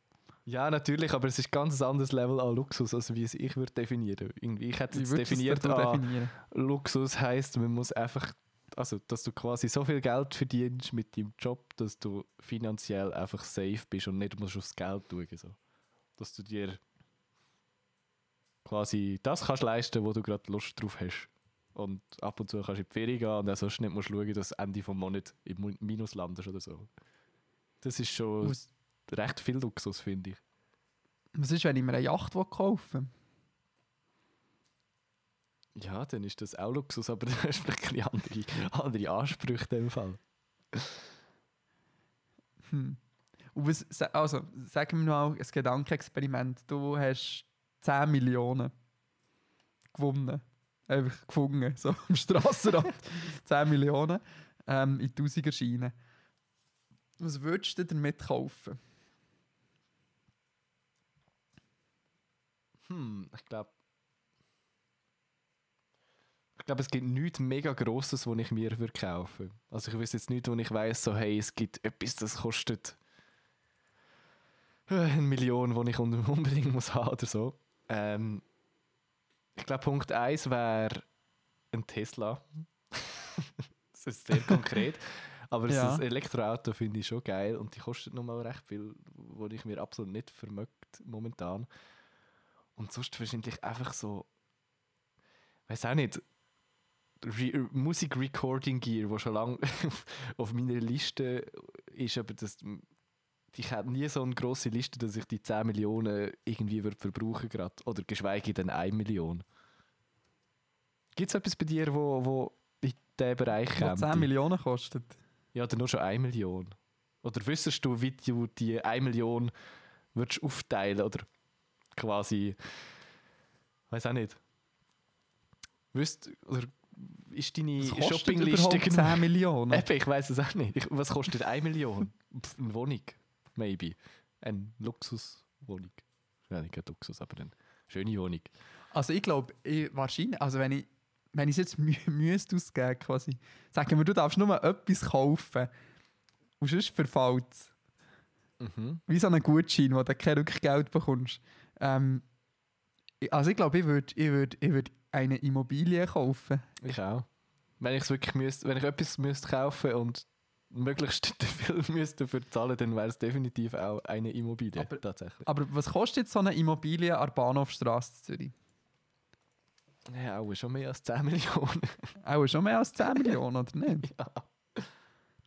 ja, natürlich, aber es ist ganz ein anderes Level an Luxus, als wie es ich würde definieren. Irgendwie, ich hätte jetzt definiert, definieren? Luxus heißt, man muss einfach, also dass du quasi so viel Geld verdienst mit deinem Job, dass du finanziell einfach safe bist und nicht musst aufs Geld schauen. So. Dass du dir quasi das kannst leisten, wo du gerade Lust drauf hast. Und ab und zu kannst du in die Ferien gehen und auch sonst nicht musst schauen, dass du Ende des Monats im Minus landest oder so. Das ist schon Was, recht viel Luxus, finde ich. was ist, wenn ich mir eine Yacht kaufen Ja, dann ist das auch Luxus, aber da hast du vielleicht ein bisschen andere, andere Ansprüche in dem Fall. Hm. Was, also, sagen wir mal ein Gedankenexperiment. Du hast 10 Millionen gewonnen. Einfach gefunden, so am Strassenrand. 10 Millionen ähm, in 1000 Scheinen. Was würdest du damit kaufen? Hm, ich glaube. Ich glaube, es gibt nichts mega Grosses, was ich mir würde kaufen Also ich wüsste jetzt nicht, wo ich weiß, so hey, es gibt etwas, das kostet äh, eine Million, die ich un- unbedingt muss haben oder so. Ähm, ich glaube, Punkt 1 wäre ein Tesla. das ist sehr konkret. Aber Ja. das Elektroauto finde ich schon geil und die kostet nochmal recht viel, wo ich mir absolut nicht vermögt momentan. Und sonst wahrscheinlich einfach so, weiß auch nicht, Re Musik-Recording-Gear, wo schon lange auf meiner Liste ist, aber das, ich hätte nie so eine grosse Liste, dass ich die 10 Millionen irgendwie würde verbrauchen gerade. Oder geschweige denn 1 Million. Gibt es etwas bei dir, wo, wo in diesen Bereich kommt? 10 Millionen kostet. Ja, oder nur schon 1 Million. Oder wüsstest du, wie du die 1 Million würdest aufteilen oder quasi, weiß auch nicht. Wüsst, oder ist deine Shoppingliste überhaupt 10 Millionen? Eben, ich weiß es auch nicht. Ich, was kostet 1 Million? Pff, Eine Wohnung, maybe. Eine Luxuswohnung. Ja, nicht gerade Luxus, aber eine schöne Wohnung. Also ich glaube, ich, wahrscheinlich, also wenn ich, wenn ich es jetzt mü müsste ausgeben quasi, sagen wir, du darfst nur etwas kaufen und sonst verfällt es. Mhm. Wie so einen Gutschein, wo du kein Rückgeld bekommst. Ähm, also ich glaube, ich würde ich würd, ich würd eine Immobilie kaufen. Ich auch. Wenn ich es wirklich müsste, wenn ich etwas müsste kaufen und möglichst viel müsste dafür zahlen, dann wäre es definitiv auch eine Immobilie. Aber- tatsächlich. Aber was kostet so eine Immobilie an der Bahnhofstrasse Zürich? Ja, auch schon mehr als 10 Millionen. Auch schon mehr als 10 Millionen, oder nicht? ja.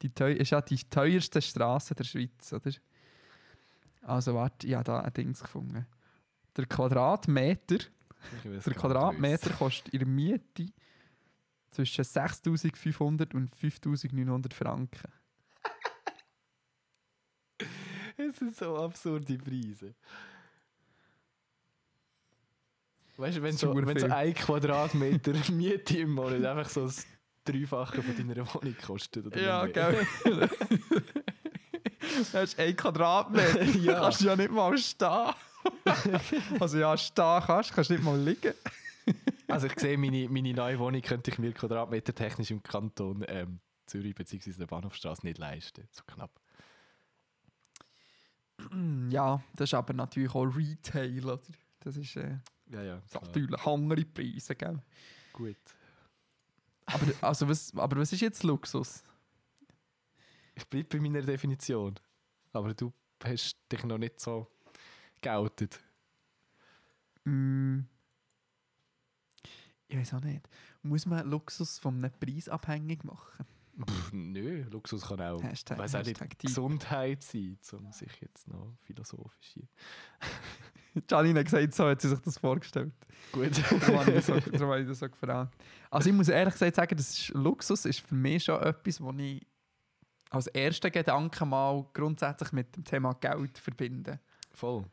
Die teu ist ja die teuerste Straße der Schweiz, oder? Also warte, ich habe da ein Ding gefunden. Der Quadratmeter, der Quadratmeter kostet in der Miete zwischen 6'500 und 5'900 Franken. Es sind so absurde Preise. Weißt du, wenn Das so, wenn so ein Quadratmeter Miete im Monat einfach so das Dreifache von deiner Wohnung kostet. Oder Ja, gell? Das ist ein Quadratmeter. Ja. Ja. Kannst du ja nicht mal stehen. also ja, stehen kannst, kannst nicht mal liegen. Also ich sehe, meine, meine neue Wohnung könnte ich mir quadratmetertechnisch im Kanton ähm, Zürich bzw. der Bahnhofstraße nicht leisten. So knapp. Ja, das ist aber natürlich auch Retail, oder? Das ist, äh, Ja, ja. natürlich andere Preise, gell? Gut. Aber, also was, aber was ist jetzt Luxus? Ich bleibe bei meiner Definition. Aber du hast dich noch nicht so geoutet. Mm, ich weiß auch nicht. Muss man Luxus von einem Preis abhängig machen? Pff, nö, Luxus kann auch Hashtag- weiss auch nicht. Gesundheit sein, um sich jetzt noch philosophisch hier. Janine hat gesagt, so hat sie sich das vorgestellt. Gut. Darum habe ich das so, darum habe ich das so gefragt. Also ich muss ehrlich gesagt sagen, das ist, Luxus ist für mich schon etwas, was ich als ersten Gedanken mal grundsätzlich mit dem Thema Geld verbinde. Voll.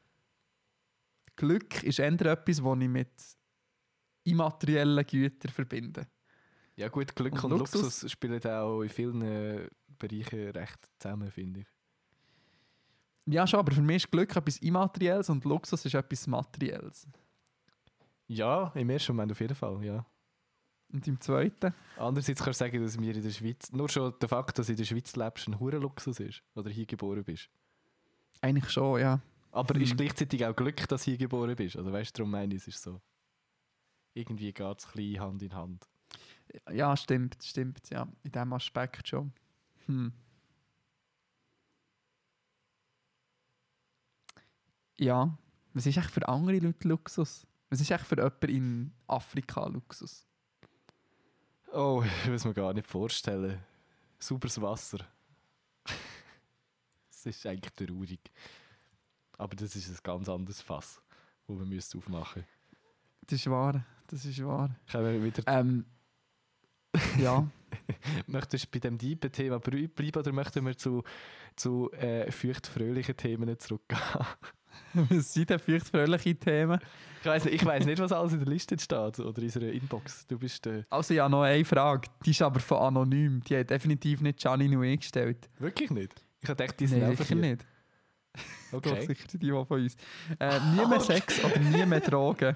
Glück ist eher etwas, was ich mit immateriellen Gütern verbinde. Ja gut, Glück Und und, Luxus- Luxus, spielen auch in vielen äh, Bereichen recht zusammen, finde ich. Ja, schon, aber für mich ist Glück etwas Immaterielles und Luxus ist etwas Materielles. Ja, im ersten Moment auf jeden Fall, ja. Und im zweiten? Andererseits kannst du sagen, dass wir in der Schweiz, nur schon der Fakt, dass du in der Schweiz lebst, ein hoher Luxus ist. Oder hier geboren bist. Eigentlich schon, ja. Aber Hm. ist gleichzeitig auch Glück, dass du hier geboren bist. Also weißt du, darum meine ich, es ist so. Irgendwie geht es ein bisschen Hand in Hand. Ja, stimmt, stimmt, ja. In diesem Aspekt schon. Hm. Ja, was ist echt für andere Leute Luxus? Was ist echt für jemanden in Afrika Luxus? Oh, ich es mir gar nicht vorstellen. Sauberes Wasser. Das ist eigentlich traurig. Aber das ist ein ganz anderes Fass, das wir müssen aufmachen Das ist wahr, das ist wahr. müssen. Wieder Ähm, ja, Möchtest du bei dem tiefen Thema bleiben oder möchten wir zu, zu äh, feucht-fröhlichen Themen zurückgehen? was sind denn feuchtfröhliche Themen? Ich weiß nicht, ich weiss nicht, was alles in der Liste steht oder in unserer Inbox. Du bist äh, Also ja, noch eine Frage. Die ist aber von anonym. Die hat definitiv nicht Gianni Nui gestellt. wirklich nicht. Ich habe gedacht, die sind Nein, sicher hier. nicht. Doch, Okay. sicher die, die von uns. Äh, nie mehr Sex oder nie mehr Drogen.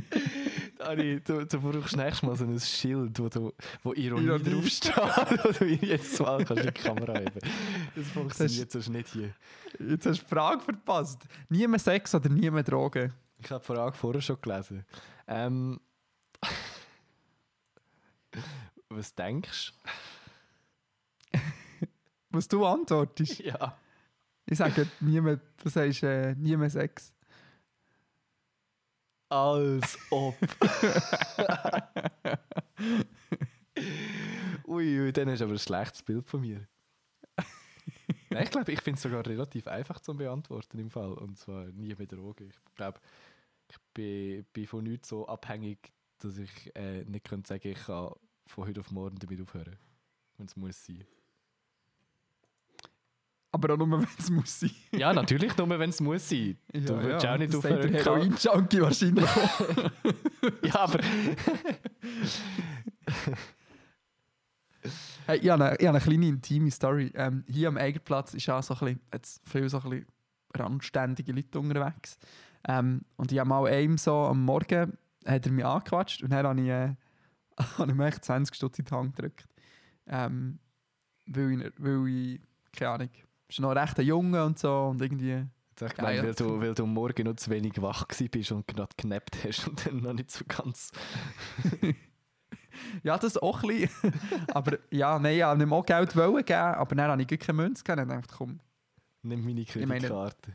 Dani, du, du brauchst nächstes Mal so ein Schild, wo, du, wo Ironie, Ironie. draufsteht, wo du jetzt mal kannst in die Kamera heben Das funktioniert sonst nicht hier. Jetzt hast du die Frage verpasst. Nie mehr Sex oder nie mehr Drogen? Ich habe die Frage vorher schon gelesen. Ähm, was denkst Was du antwortest? du? Ja. Ich sage nie mehr, du sagst äh, nie mehr Sex. Als ob. ui, ui, dann hast du aber ein schlechtes Bild von mir. Nein, ich glaube, ich finde es sogar relativ einfach zu beantworten im Fall. Und zwar nie mit Drogen. Ich glaube, ich bin, bin von nichts so abhängig, dass ich äh, nicht könnte sagen, ich kann von heute auf morgen damit aufhören. Wenn es muss sein. Aber auch nur, wenn es muss sein. Ja, natürlich, nur wenn es muss sein. du willst auch nicht aufhören. der Heroin-Junkie wahrscheinlich. Ja, aber Hey, ich, habe eine, ich habe eine kleine intime Story. Ähm, hier am Eigenplatz ist auch so ein bisschen, jetzt viel so ein bisschen randständige Leute unterwegs. Ähm, und ich habe mal einem so am Morgen hat er mich angequatscht und dann habe ich, äh, habe ich mir echt 20 Stutz in die Hand gedrückt. Ähm, weil, ich, weil ich, keine Ahnung, ist noch recht ein Junge und so und irgendwie... Ich Geil. gemeint, weil, du, weil du Morgen noch zu wenig wach bist und gerade geknappt hast und dann noch nicht so ganz. Ja, das auch ein bisschen. aber ja, nein, ich wollte ihm auch Geld wollen geben, aber dann habe ich gar keine Münze gegeben. Dann dachte ich, komm, Nimm meine meine- Kreditkarte.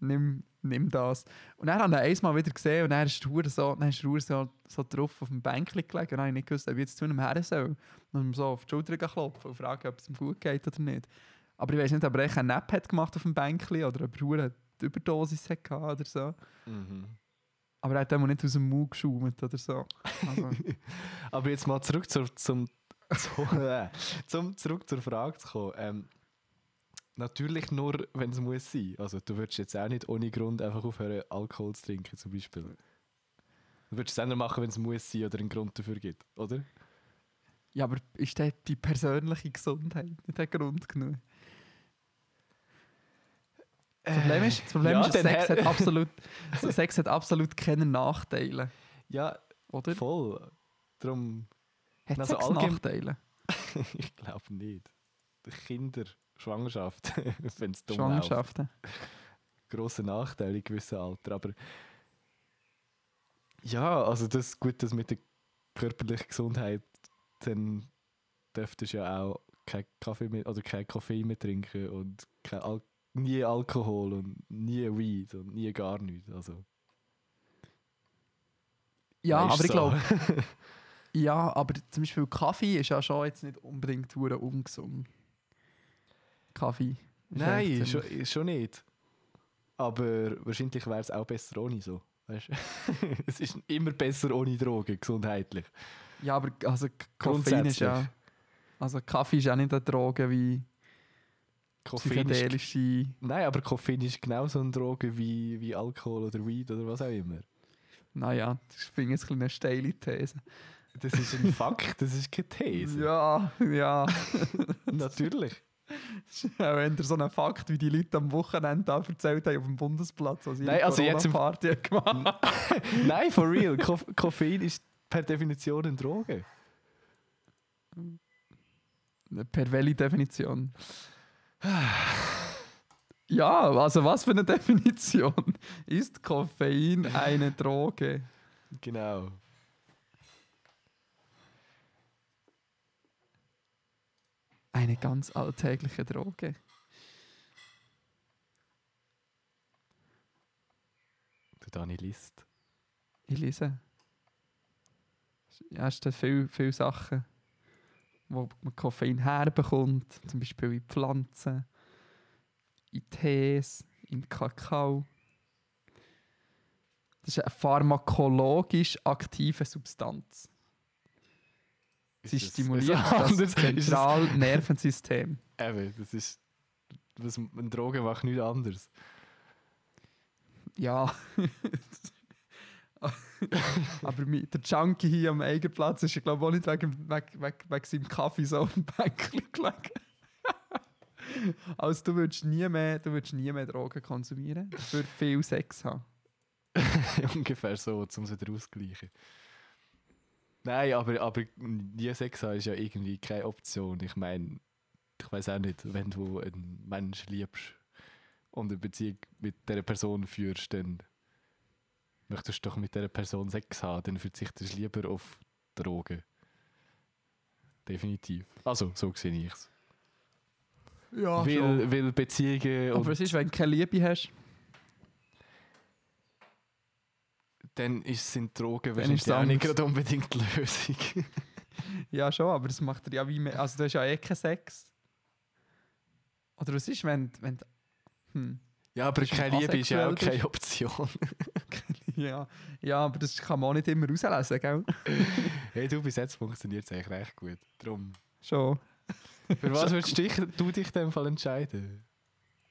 nimm, nimm das. Und dann habe ich ihn einmal wieder gesehen und dann ist er so, dann ist er so, so drauf auf dem Bänkchen gelegen und dann habe ich nicht gewusst, ob ich jetzt zu ihm her soll. Und ihm so auf die Schulter klopfen und fragen, ob es ihm gut geht oder nicht. Aber ich weiß nicht, ob er einen Nap hat gemacht auf dem Bänkchen oder ob er eine Überdosis hatte oder so. Mhm. Aber er hat immer nicht aus dem Mund geschaumt oder so. Also, Aber jetzt mal zurück zur, zum, zu, äh, zum, zurück zur Frage zu kommen. Ähm, natürlich nur, wenn es muss sein. Also du würdest jetzt auch nicht ohne Grund einfach aufhören, Alkohol zu trinken zum Beispiel. Du würdest es auch machen, wenn es muss sein oder einen Grund dafür gibt, oder? ja, aber ist die persönliche Gesundheit nicht der Grund genug? Das Problem ist, das Problem ja, ist Sex, hat absolut, Sex hat absolut keine Nachteile. Ja, Oder? voll. Darum, Hat Also Sex Nachteile? ich glaube nicht. Kinder, Schwangerschaft, wenn es dumm. Schwangerschaften? grosse Nachteile in gewissem Alter. Aber ja, also das ist gut, dass mit der körperlichen Gesundheit dann dürftest du ja auch kein Kaffee mehr oder kein Koffein mehr trinken und kein Al nie Alkohol und nie Weed und nie gar nichts. Also, Ja, ist aber ich so. glaube, ja, aber zum Beispiel Kaffee ist ja schon jetzt nicht unbedingt ungesund. Kaffee. Nein, schon, schon nicht. Aber wahrscheinlich wäre es auch besser ohne so. Weißt? es ist immer besser ohne Drogen, gesundheitlich. Ja, aber also Koffein ist ja. Also Kaffee ist ja nicht eine Droge wie Koffein ist psychedelische. Nein, aber Koffein ist genauso eine Droge wie, wie Alkohol oder Weed oder was auch immer. Naja, das finde ich jetzt ein bisschen eine steile These. Das ist ein Fakt, das ist keine These. Ja, ja. Natürlich. Auch wenn der so ein Fakt, wie die Leute am Wochenende da erzählt haben auf dem Bundesplatz, was Nein, also jetzt im- Party gemacht Nein, for real. Koff Koffein ist per Definition eine Droge. Per welche Definition? Ja, also was für eine Definition? Ist Koffein eine Droge? Genau. Eine ganz alltägliche Droge. Der Dani liest. Ich lese. Ja, es sind viele, viele Sachen, wo man Koffein herbekommt. Zum Beispiel in Pflanzen, in Tees, in Kakao. Das ist eine pharmakologisch aktive Substanz. Sie Ist stimuliert das das- Zentralnervensystem. Eben, das ist. Was, eine Droge macht nichts anderes. Ja. Aber der Junkie hier am Eigenplatz ist, glaube ich, auch nicht wegen, wegen, wegen, wegen seinem Kaffee so auf dem Bänkchen gelegen. also du würdest nie mehr, du würdest nie mehr Drogen konsumieren, dafür viel Sex haben. Ungefähr so, um es wieder auszugleichen. Nein, aber, aber nie Sex haben ist ja irgendwie keine Option. Ich meine, ich weiß auch nicht, wenn du einen Menschen liebst und eine Beziehung mit dieser Person führst, dann möchtest du doch mit dieser Person Sex haben, dann verzichtest du lieber auf Drogen. Definitiv. Also, so sehe ich es. Ja, weil, weil Beziehungen Aber was ist, wenn du keine Liebe hast? dann ist, sind Drogen Dann ist wahrscheinlich es auch nicht gerade unbedingt die Lösung. Ja, schon, aber das macht er ja wie mehr. Also, du hast ja eh keinen Sex. Oder was ist, wenn, wenn hm. Ja, aber keine Liebe ist ja auch keine Option. ja, ja, aber das kann man auch nicht immer rauslesen, gell? hey, du, bis jetzt funktioniert es eigentlich recht gut. Drum. Schon. Für was würdest du dich, du dich in dem Fall entscheiden?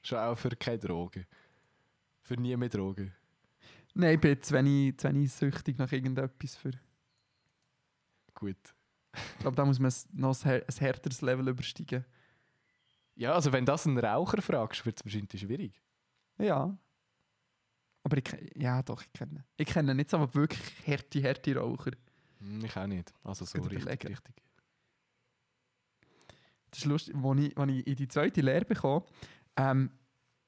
Schon auch für keine Drogen. Für nie mehr Drogen. Nein, ich bin zu wenig, zu wenig süchtig nach irgendetwas für. Gut. Ich glaube, da muss man noch ein härteres Level übersteigen. Ja, also wenn das einen Raucher fragst, wird es wahrscheinlich schwierig. Ja. Aber ich ja doch, ich kenne. Ich kenne nicht so aber wirklich harte, harte Raucher. Hm, ich auch nicht. Also so richtig, richtig. Das ist lustig, als ich, als ich in die zweite Lehre bekam, ähm,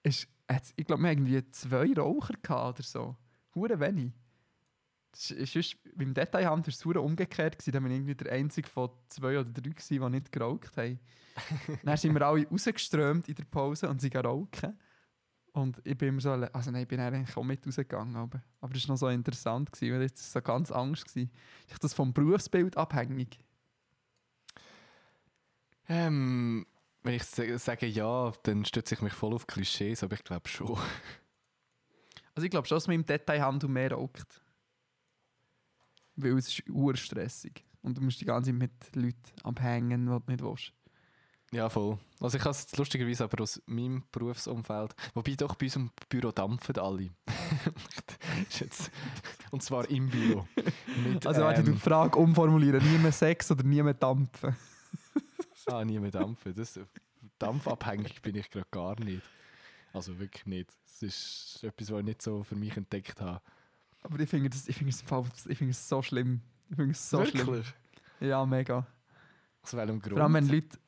ist, hat's- ich glaube, wir hatten irgendwie zwei Raucher gehabt oder so. Hure wenig. Das ist, ist, beim Detailhandel war es hure umgekehrt. Gewesen. Da war irgendwie der einzige von zwei oder drei, gewesen, die nicht geraucht haben. Dann sind wir alle rausgeströmt in der Pause und sie rauchen. Und ich bin immer so, also nein, ich bin eigentlich auch mit rausgegangen. Aber, aber das war noch so interessant, gewesen, weil jetzt so ganz Angst. Gewesen. Ist das vom Berufsbild abhängig? Ähm, wenn ich sa- sage ja, dann stütze ich mich voll auf Klischees, aber ich glaube schon. Also ich glaube schon, dass man im Detailhandel mehr raucht. Weil es ist urstressig. Und du musst die ganze Zeit mit Leuten abhängen, die du nicht willst. Ja, voll. Also ich habe es lustigerweise aber aus meinem Berufsumfeld, wobei doch bei uns im Büro dampfen alle. Jetzt, und zwar im Büro. Mit, Also warte, du ähm, die Frage umformulieren. Nie mehr Sex oder nie mehr dampfen. Ah, nie mehr dampfen. Das, dampfabhängig bin ich gerade gar nicht. Also wirklich nicht. Das ist etwas, was ich nicht so für mich entdeckt habe. Aber ich finde ich es, ich finde es so schlimm. Ich finde es so schlimm. Ja, mega. Aus welchem Grund? Vor allem, wenn Leute...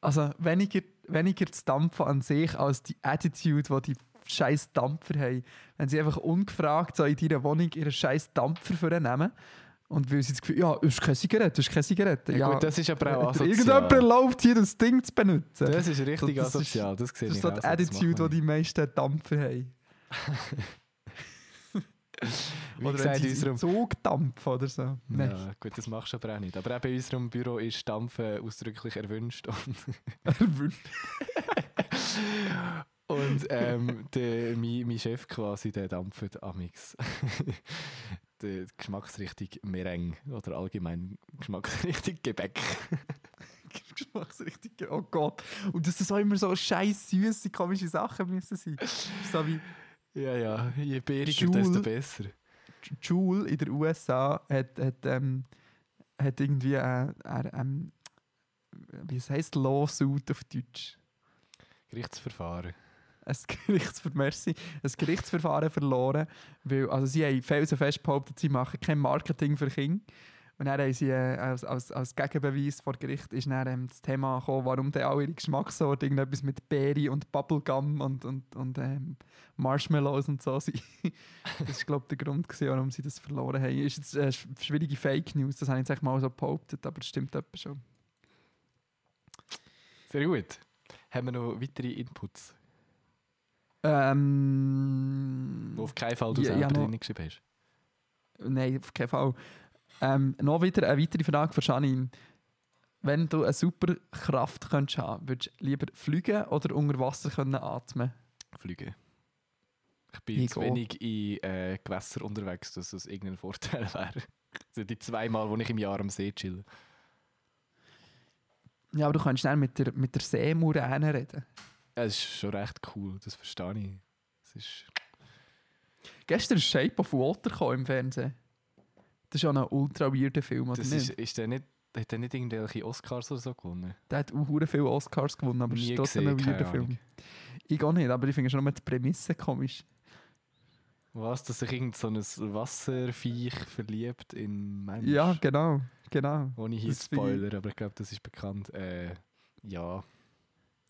Also weniger, weniger das Dampfen an sich als die Attitude, die die scheiß Dampfer haben. Wenn sie einfach ungefragt so in deiner Wohnung ihren scheiß Dampfer vornehmen und weil sie das Gefühl ja, das ist keine Zigarette, das ist keine Zigarette. ja, gut, das ist aber auch dir Irgendjemand asozial. erlaubt, hier das Ding zu benutzen. Das ist richtig Das ist- asozial, das sehe das ist so die so, das Attitude, die die meisten Dampfer haben. Oder gesagt, wenn sie in unserem, Zug dampfen oder so. Nein. ja, gut, das machst du aber auch nicht. Aber auch bei unserem Büro ist Dampfen ausdrücklich erwünscht. Und, und ähm, der, mein, mein Chef quasi, der dampft amix. die Geschmacksrichtung Meringue oder allgemein Geschmacksrichtung Gebäck. Geschmacksrichtung. Oh Gott. Und dass das auch immer so scheiß süße, komische Sachen müssen sein. So wie Ja, ja, je bäriger, Schul- desto besser. Juul in den USA hat, hat, ähm, hat irgendwie äh, er, ähm, wie es heisst Lawsuit auf Deutsch. Gerichtsverfahren. Ein, Gerichtsver Merci, ein Gerichtsverfahren verloren, weil also sie haben felsenfest behauptet, sie machen kein Marketing für Kinder. Und dann haben sie äh, als, als, als Gegenbeweis vor Gericht ist dann, ähm, das Thema gekommen, warum dann auch ihre Geschmackssorte irgendetwas mit Beere und Bubblegum und, und, und ähm, Marshmallows und so sind. das war glaube ich der Grund, gewesen, warum sie das verloren haben. Ist jetzt äh, sch- schwierige Fake News, das habe ich jetzt mal so behauptet, aber das stimmt etwa schon. Sehr gut. Haben wir noch weitere Inputs, Ähm, die auf keinen Fall du Ja, selber ja, noch- drin geschrieben hast? Nein, auf keinen Fall. Ähm, noch wieder eine weitere Frage von Janine. Wenn du eine Superkraft könntest haben, würdest du lieber fliegen oder unter Wasser können atmen? Fliegen. Ich bin Ich zu wenig in äh, Gewässer unterwegs, dass das irgendein Vorteil wäre. Das sind die zwei Mal, wo ich im Jahr am See chill. Ja, aber du kannst schnell mit der, mit der Seemuräne reden. Ja, das ist schon recht cool, das verstehe ich. Das ist, Gestern ist Shape of Water im Fernsehen. Das ist auch ein ultra weirder Film, oder das nicht? ist, ist der nicht, hat der nicht irgendwelche Oscars oder so gewonnen? Der hat auch viele Oscars gewonnen, aber es Nie ist trotzdem ein weirder Film. Ich auch nicht, aber ich finde schon nur die Prämisse komisch. Was, dass sich irgend so ein Wasserviech verliebt in Mensch? Ja, genau, genau. Ohne hier Spoiler, aber ich glaube, das ist bekannt. Äh, ja.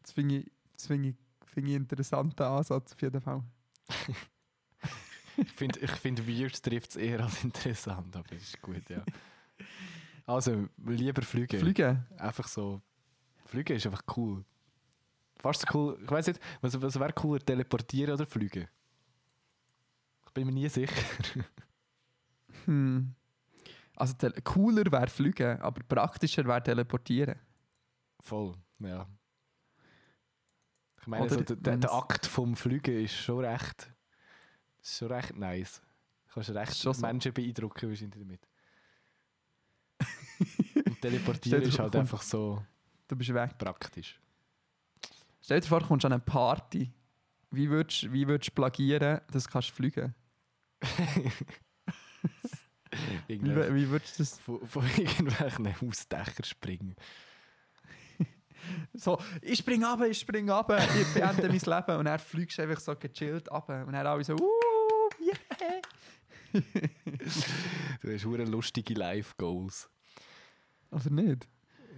Das finde ich, das finde ich, finde ich einen interessanten Ansatz auf jeden Fall. Ich finde, ich find, weird trifft es eher als interessant, aber ist gut, ja. Also, lieber fliegen. Fliegen? Einfach so. Fliegen ist einfach cool. Fast cool. Ich weiß nicht, was, was wäre cooler, teleportieren oder fliegen? Ich bin mir nie sicher. Hm. Also cooler wäre fliegen, aber praktischer wäre teleportieren. Voll, ja. meine, Oder so, der, der, der Akt vom Fliegen ist schon recht, ist schon recht nice. Du kannst recht Schon so. Menschen beeindrucken wahrscheinlich damit. Und teleportieren ist halt einfach so Du bist weg. praktisch. Stell dir vor, du kommst an eine Party. Wie würdest, wie würdest du plagieren, dass du kannst fliegen wie, wie würdest du das... von, von irgendwelchen Hausdächern springen. So, ich spring ab, ich spring ab, ich beende mein Leben. Und er fliegst einfach so gechillt ab. Und er alle so, uh. Du hast hure lustige Live-Goals. Oder nicht?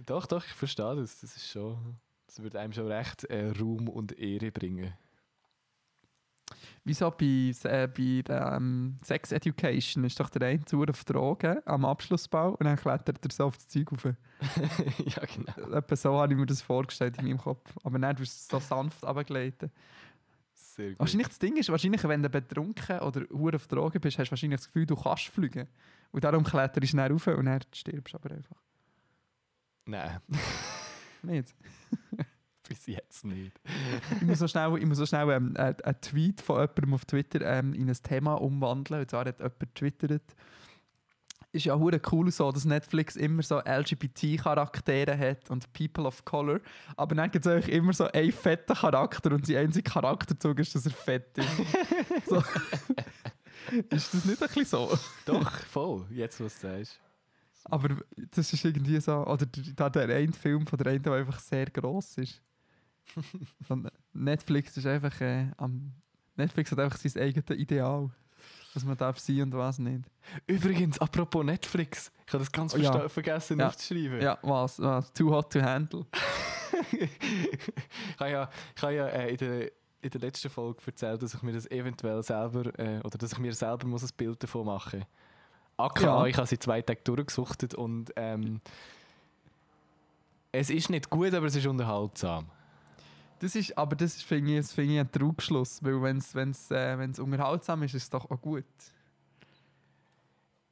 Doch, doch, ich verstehe das. Das ist schon. Das würde einem schon recht äh, Ruhm und Ehre bringen. Wieso bei, äh, bei der, ähm, Sex Education ist doch der eine Tour auf Drogen am Abschlussbau und dann klettert er so auf das Zeug rauf. ja, genau. Etwa so habe ich mir das vorgestellt in meinem Kopf. Aber wirst du es so sanft runtergleiten. Sehr gut. Wahrscheinlich das Ding ist, wahrscheinlich, wenn du betrunken oder hure auf Drogen bist, hast du wahrscheinlich das Gefühl, du kannst fliegen. Und darum kletterst du schnell rauf und dann stirbst du aber einfach. Nein, Nicht? bis jetzt nicht. ich muss so schnell, ich muss so schnell ähm, einen, einen Tweet von jemandem auf Twitter ähm, in ein Thema umwandeln. Und zwar hat jemand getwittert, ist ja hure cool so, dass Netflix immer so LGBT-Charaktere hat und People of Color. Aber dann gibt es eigentlich immer so einen fetten Charakter und sein einziger Charakterzug ist, dass er fett ist. so. ist das nicht ein bisschen so? Doch, voll, jetzt was du sagst. Aber das ist irgendwie so, oder der- da der eine Film von der einen, der einfach sehr gross ist. Netflix ist einfach, äh, am Netflix hat einfach sein eigenes Ideal, was man darf sein und was nicht. Übrigens, apropos Netflix, ich habe das ganz ja. vergessen Ja. aufzuschreiben. Ja, was, was, too hot to handle. ich habe ja, ich habe ja äh, in, der, in der letzten Folge erzählt, dass ich mir das eventuell selber, äh, oder dass ich mir selber muss ein Bild davon machen muss. AKA, Ja. ich habe sie zwei Tage durchgesuchtet und ähm, es ist nicht gut, aber es ist unterhaltsam. Das ist, aber das ist, finde ich, das finde ich ein Trugschluss, weil wenn es wenn's, äh, wenn's unterhaltsam ist, ist es doch auch gut.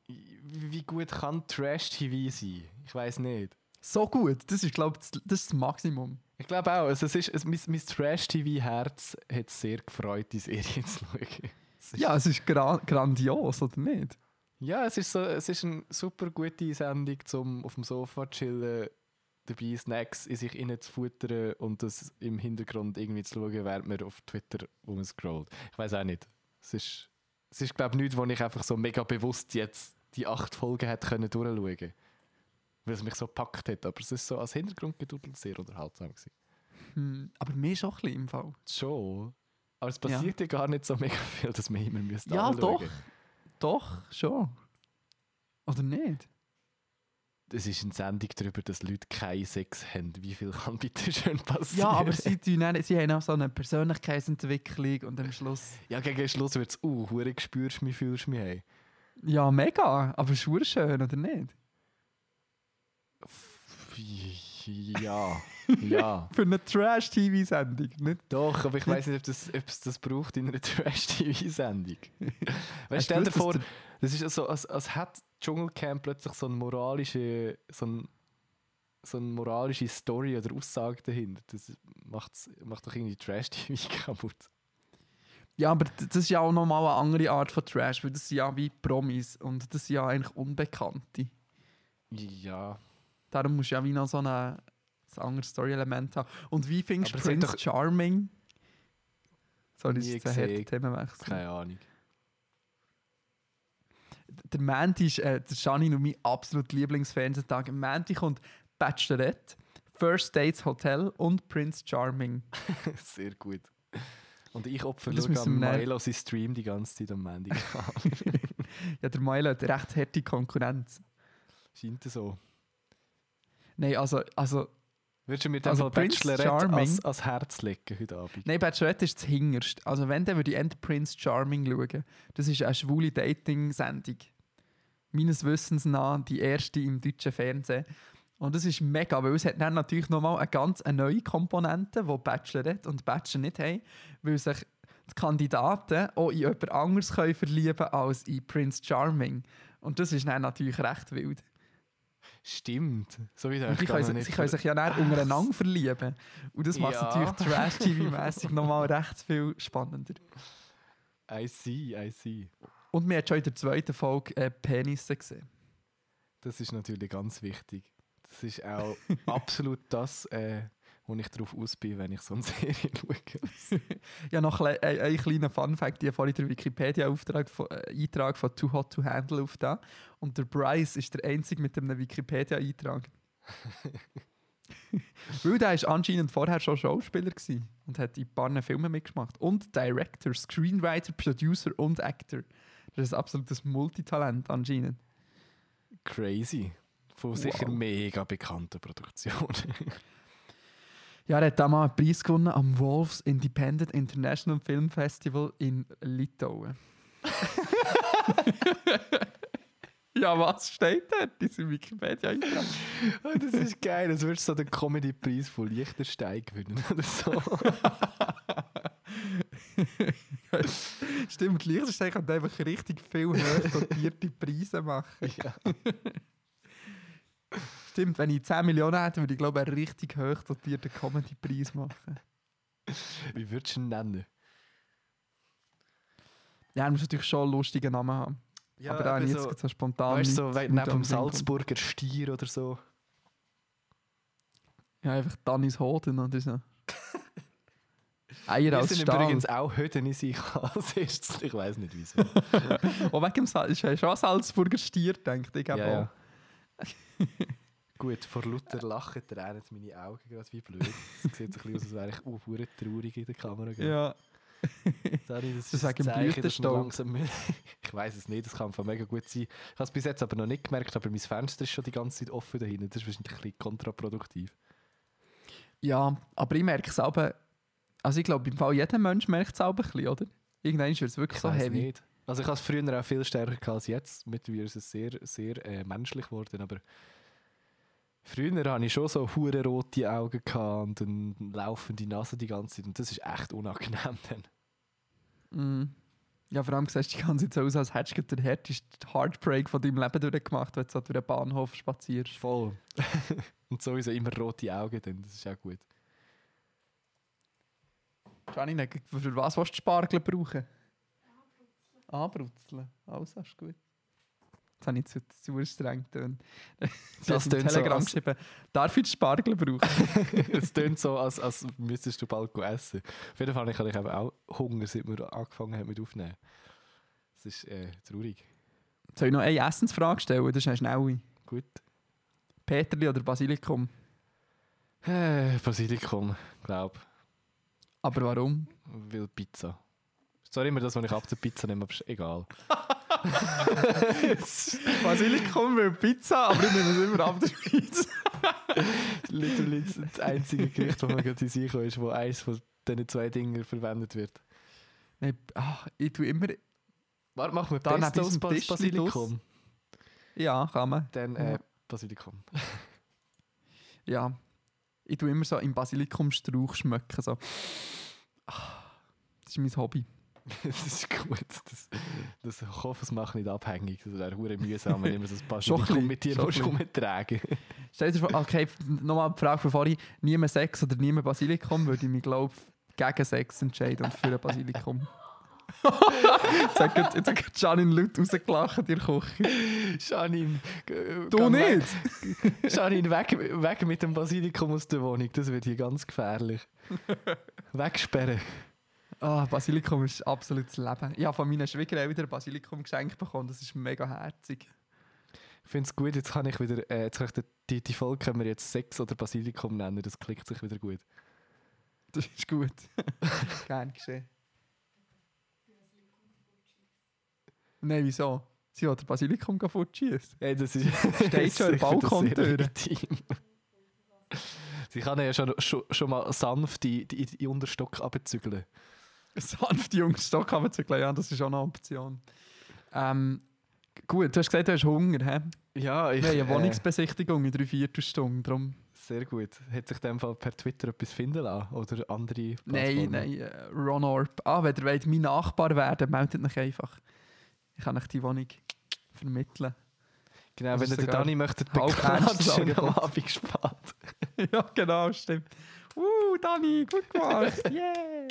Wie gut kann Trash-TV sein? Ich weiß nicht. So gut, das ist, glaube ich, das, das ist das Maximum. Ich glaube auch, also es ist, es, mein, mein Trash-TV-Herz hat es sehr gefreut, die Serie zu schauen. Es Ja, es ist gra grandios, oder nicht? Ja, es ist, so, es ist eine super gute Sendung, um auf dem Sofa zu chillen, dabei Snacks in sich rein zu futtern und das im Hintergrund irgendwie zu schauen, während man auf Twitter rumscrollt. Ich weiß auch nicht. Es ist, es ist glaube ich, nichts, wo ich einfach so mega bewusst jetzt die acht Folgen hätte können durchschauen können. Weil es mich so gepackt hat. Aber es ist so als Hintergrundgedudel sehr unterhaltsam gewesen. Hm, aber mir schon ein bisschen im Fall. Schon. Aber es passiert ja, gar nicht so mega viel, dass man immer müsste Ja, anschauen. doch. Doch, schon. Oder nicht? Es ist eine Sendung darüber, dass Leute keinen Sex haben. Wie viel kann bitte schön passieren? Ja, aber sie, dann, sie haben auch so eine Persönlichkeitsentwicklung und am Schluss. Ja, gegen den Schluss wird es, uh, hure spürst du mich, fühlst du mich. Hey. Ja, mega. Aber ist verdammt schön, oder nicht? Ja, ja. Für eine Trash-TV-Sendung. Nicht? Doch, aber ich weiß nicht, ob, das, es das braucht in einer Trash-TV-Sendung. stell dir vor, dass das ist so, als, als hat Dschungelcamp plötzlich so eine moralische, so, ein, so eine moralische Story oder Aussage dahinter. Das macht's, macht doch irgendwie Trash-TV kaputt. Ja, aber das ist ja auch nochmal eine andere Art von Trash, weil das sind ja wie Promis und das sind ja eigentlich Unbekannte. Ja. Darum musst du ja wie noch so eine, ein anderes Story-Element haben. Und wie findest du Prince Charming? Sorry, das ist ein. Themenwechsel. Keine Ahnung. Der Mandy ist äh, der Janine und mein absolut Lieblingsfernsehtag. Am Mandy kommt Bachelorette, First Dates Hotel und Prince Charming. Sehr gut. Und ich opfer nur am Milo seinen Stream die ganze Zeit am Montag. Ja, der Milo hat recht harte Konkurrenz. Scheint so. Nein, also, also Würdest du mir dann Also also Prince Bachelorette Charming- als, als Herz legen heute Abend? Nein, Bachelorette ist das Hingerste. Also wenn, dann würde ich eher Prince Charming schauen. Das ist eine schwule Dating-Sendung. Meines Wissens nach die erste im deutschen Fernsehen. Und das ist mega, weil es hat dann natürlich nochmal eine ganz eine neue Komponente, die Bachelorette und Bachelor nicht haben, weil sich die Kandidaten auch in jemand anderes können verlieben als in Prince Charming. Und das ist dann natürlich recht wild. Stimmt. So wie Und die können, sich- sie können sich ja nicht untereinander verlieben. Und das macht es Ja. natürlich Trash-TV-mässig nochmal recht viel spannender. I see, I see. Und wir haben schon in der zweiten Folge äh, Penisse gesehen. Das ist natürlich ganz wichtig. Das ist auch absolut das, äh, wo ich darauf aus bin, wenn ich so eine Serie schaue. Ja, noch ein, ein, ein kleiner Fun-Fact: Ich habe vorhin den Wikipedia-Eintrag von, äh, Eintrag von Too Hot to Handle auf da. Und der Bryce ist der Einzige mit einem Wikipedia-Eintrag. Weil der ist anscheinend vorher schon Schauspieler gewesen und hat in ein paar Filmen mitgemacht. Und Director, Screenwriter, Producer und Actor. Das ist ein absolutes Multitalent anscheinend. Crazy. Von Wow. sicher mega bekannten Produktionen. Ja, er hat damals einen Preis gewonnen am Wolves Independent International Film Festival in Litauen. ja, was steht da? Diese wikipedia Oh, das ist geil. Das würdest du so den Comedy-Preis von Liechtenstein gewinnen oder so. Stimmt, Liechtenstein kann einfach richtig viel höher dotierte Preise machen. ja. Stimmt, wenn ich 10 Millionen hätte, würde ich glaube einen richtig hoch dotierten Comedy-Preis machen. Wie würdest du ihn nennen? Ja, er muss natürlich schon einen lustigen Namen haben. Aber da habe ich jetzt so, so, spontan weißt, du, so neben dem kommt. Salzburger Stier oder so. Ja, einfach Dannis Hoden oder so. Eier Wir aus sind Stahl. übrigens auch heute in sich als erstes. Ich weiß nicht wieso. Oh, wegen dem ja schon Salzburger Stier, denkt ich. ja, Ja, ja. Gut, vor lauter Lachen tränen meine Augen gerade wie blöd. Es sieht so ein bisschen aus, als wäre ich verdammt traurig in der Kamera. gell? ja. Sorry, das Das ist ein Zeichen, dass langsam... ich weiß es nicht, das kann einfach mega gut sein. Ich habe es bis jetzt aber noch nicht gemerkt, aber mein Fenster ist schon die ganze Zeit offen dahinter. Das ist wahrscheinlich ein bisschen kontraproduktiv. ja, aber ich merke es aber. Also ich glaube, im Fall jeder Mensch merkt es auch ein bisschen, oder? Irgendwann wird es wirklich Ich so heavy. nicht. Also ich habe es früher auch viel stärker gehabt als jetzt. Mittlerweile ist es sehr, sehr äh, menschlich geworden, aber früher hatte ich schon so hure rote Augen gehabt und eine laufende Nase die ganze Zeit und das ist echt unangenehm dann. Mm. Ja, vor allem siehst du die ganze Zeit so aus, als hättest du den härtesten Heartbreak von deinem Leben durchgemacht, wenn du so durch den Bahnhof spazierst. Voll. und sowieso immer rote Augen dann, das ist auch gut. Janine, für was willst du Spargel brauchen? Anbrutzeln. Also, ist gut. Jetzt habe ich zu, zu streng getönt. Das tönt so, Telegram als- geschrieben, darf ich Spargel brauchen? es klingt so, als, als müsstest du bald go essen. Auf jeden Fall habe ich eben auch Hunger, seit wir angefangen haben mit Aufnehmen. Das ist äh, traurig. Soll ich noch eine Essensfrage stellen? Das ist eine schnelle. Gut. Peterli oder Basilikum? Äh, Basilikum, glaube Aber warum? Weil Pizza. Sorry immer das, was ich ab der Pizza nehme, aber ist egal. Basilikum will Pizza, aber ich nehme es immer ab der Pizza. Literally das einzige Gericht, das mir gerade in sich ist, wo eins von diesen zwei Dingen verwendet wird. Nein, ach, ich tue immer... Warte, machen wir Da neben Pesto aus Bas Basilikum. Ja, kann man. Dann äh, Basilikum. Ja. Ich tue immer so im Basilikumstrauch schmecken. So. Ah, Das ist mein Hobby. das ist gut. Das, das, ich hoffe, es macht nicht abhängig. Das wäre hure mühsam, wenn immer so ein Basilikum bisschen, mit dir rumtragen Stell dir vor, okay, nochmal die Frage von vorhin. Niemand Sex oder niemand Basilikum, würde ich mich, glaube gegen Sex entscheiden und für ein Basilikum. jetzt hat gerade- Janine laut rausgelacht in der Küche. Janine, Du gang weg. nicht? Janine, weg, weg mit dem Basilikum aus der Wohnung. Das wird hier ganz gefährlich. Wegsperren. Ah, Basilikum ist absolutes Leben. Ich habe von meinen Schwiegereltern Basilikum geschenkt bekommen. Das ist mega herzig. Ich finde es gut, jetzt kann ich wieder, äh, jetzt kann ich die, die, die Folge können wir jetzt Sex oder Basilikum nennen, das klickt sich wieder gut. Das ist gut. Gern geschehen. Nein, wieso? Sie hat den Basilikum fortschießen. Hey, das ist Steht schon in Balkontür. legitim. Sie kann ja schon, schon, schon mal sanft die, die, die Unterstock abzügeln. Sanft Jungs Stock runterzugehen, ja, das ist auch eine Option. Ähm, gut, du hast gesagt, du hast Hunger. He? Ja, ich, Wir haben eine äh, Wohnungsbesichtigung in drei Viertelstunden. Darum. sehr gut. Hat sich in dem Fall per Twitter etwas finden lassen? Oder andere Nein, Plattformen? nein, äh, Ron Orp. Ah, wenn ihr wollt, mein Nachbar werden, meldet euch einfach. Ich kann euch die Wohnung vermitteln. Genau, Das wenn ihr den Dani möchtet beklatschen am. Abend spät. ja, genau, stimmt. Uh, Dani, gut gemacht. Yeah!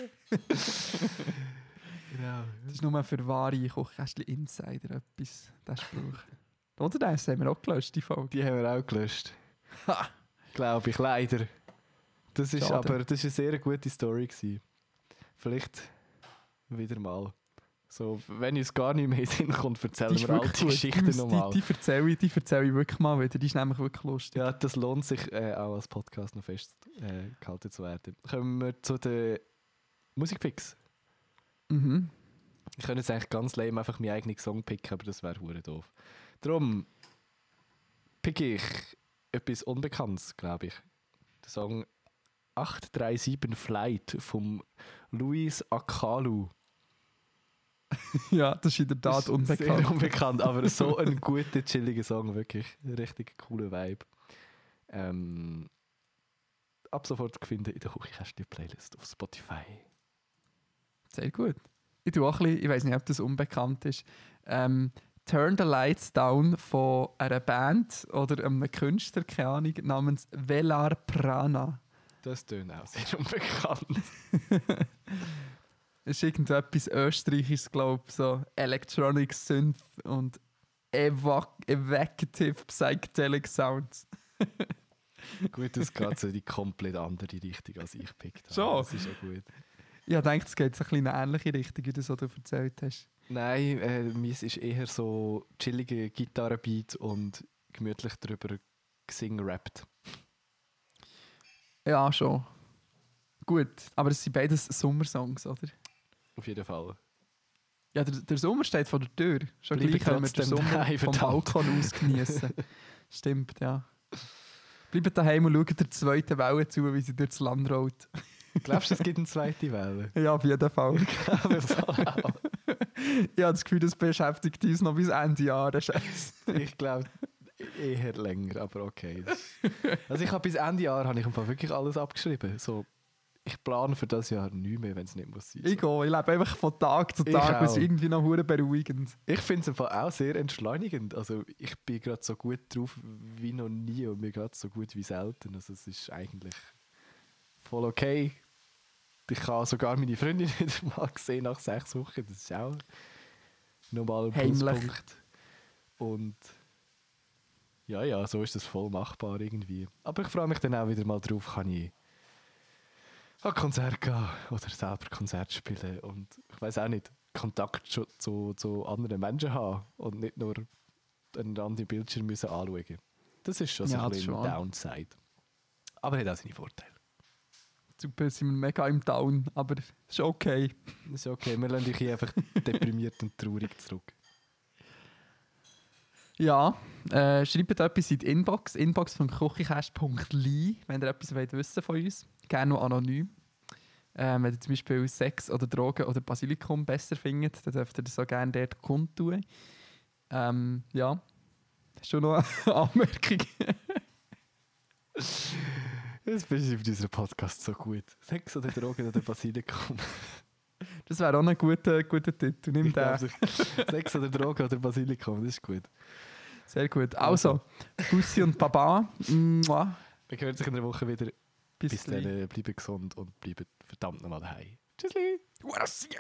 Genau. Das ist nur für wahre Kochkästchen-Insider etwas, der Spruch. Oder das haben wir auch gelöscht, die Folge. Die haben wir auch gelöscht. Ha! Glaube ich, leider. Das ist Schade. aber das ist eine sehr gute Story gewesen. Vielleicht wieder mal. So, wenn uns gar nicht mehr in Sinn kommt, erzählen wir all die. Geschichten nochmal. Die, die, erzähle ich, die erzähle ich wirklich mal wieder. Die ist nämlich wirklich lustig. Ja, das lohnt sich äh, auch als Podcast noch festgehalten äh, zu werden. Kommen wir zu den Musikpicks. Mhm. Ich könnte jetzt eigentlich ganz lame einfach meinen eigenen Song picken, aber das wäre hure doof. Darum picke ich etwas Unbekanntes, glaube ich. Der Song 837 Flight vom Luis Akalu. ja, das ist in der Tat Sehr unbekannt. unbekannt, aber so ein guter, chilliger Song, wirklich. Richtig cooler Vibe. Ähm, ab sofort zu finden in der Hochkästchen-Playlist auf Spotify. Sehr gut. Ich tue auch ein bisschen, ich weiß nicht, ob das unbekannt ist. Ähm, Turn the Lights Down von einer Band oder einem Künstler, keine Ahnung, namens Velar Prana. Das tönt auch sehr unbekannt. Es ist irgendetwas Österreichisches, glaube ich, so Electronic Synth und Evac Evocative Psychedelic Sounds. Gut, das geht so in die komplett andere Richtung, als ich gepickt habe. Schon? Das ist ja gut. Ich denke, es geht so ein eine ähnliche Richtung, wie du so erzählt hast. Nein, äh, meins ist eher so chillige Gitarrenbeat und gemütlich drüber gesing-rappt. Ja, schon. Gut, aber es sind beides Sommersongs, oder? Auf jeden Fall. Ja, der, der Sommer steht vor der Tür. Schon Bleiben gleich können wir den Sommer daheim, vom. Balkon aus genießen. Stimmt, ja. Bleibt daheim und schaut der zweiten Welle zu, wie sie durchs Land rollt. Glaubst du, es gibt eine zweite Welle? Ja, auf jeden Fall. Aber so auch. Ich habe das Gefühl, das beschäftigt uns noch bis Ende Jahr. der Scheiß. Ich glaube eher länger, aber okay. Also ich habe bis Ende Jahr habe ich im Fall wirklich alles abgeschrieben. So, ich plane für das Jahr nicht mehr, wenn es nicht muss sein. Ich gehe, ich lebe einfach von Tag zu Tag. Auch. irgendwie noch hure beruhigend. Ich finde es auch sehr entschleunigend. Also ich bin gerade so gut drauf wie noch nie und mir geht so gut wie selten. Also es ist eigentlich voll okay. Ich habe sogar meine Freundin wieder mal gesehen nach sechs Wochen. Das ist auch nochmal ein Heimlich. Pluspunkt. Und ja, ja, so ist das voll machbar irgendwie. Aber ich freue mich dann auch wieder mal drauf, kann ich an Konzert gehen oder selber Konzert spielen und ich weiß auch nicht, Kontakt zu, zu, zu anderen Menschen haben und nicht nur einen anderen Bildschirm müssen anschauen. Das ist schon so Ja, ein bisschen Downside. Aber hat auch seine Vorteile. Super, sind wir mega im Down, aber ist okay. Ist okay, wir lassen dich hier einfach deprimiert und traurig zurück. Ja, äh, schreibt etwas in die Inbox, inbox.kochikast.li, wenn ihr etwas wollt wissen von uns. Gerne noch anonym. Ähm, wenn ihr zum Beispiel Sex oder Drogen oder Basilikum besser findet, dann dürft ihr das auch gerne dort kundtun. Ähm, ja. Hast du noch eine Anmerkung? Das beschreibt unseren Podcast so gut. Sex oder Drogen oder Basilikum. Das wäre auch ein guter, guter Titel. Nimm den. Sex oder Drogen oder Basilikum, das ist gut. Sehr gut. Also, Bussi und Baba. Wir hören sich in der Woche wieder. Bis, Bis dann, bleiben gesund und bleiben verdammt nochmal daheim. Tschüssli! Sicher.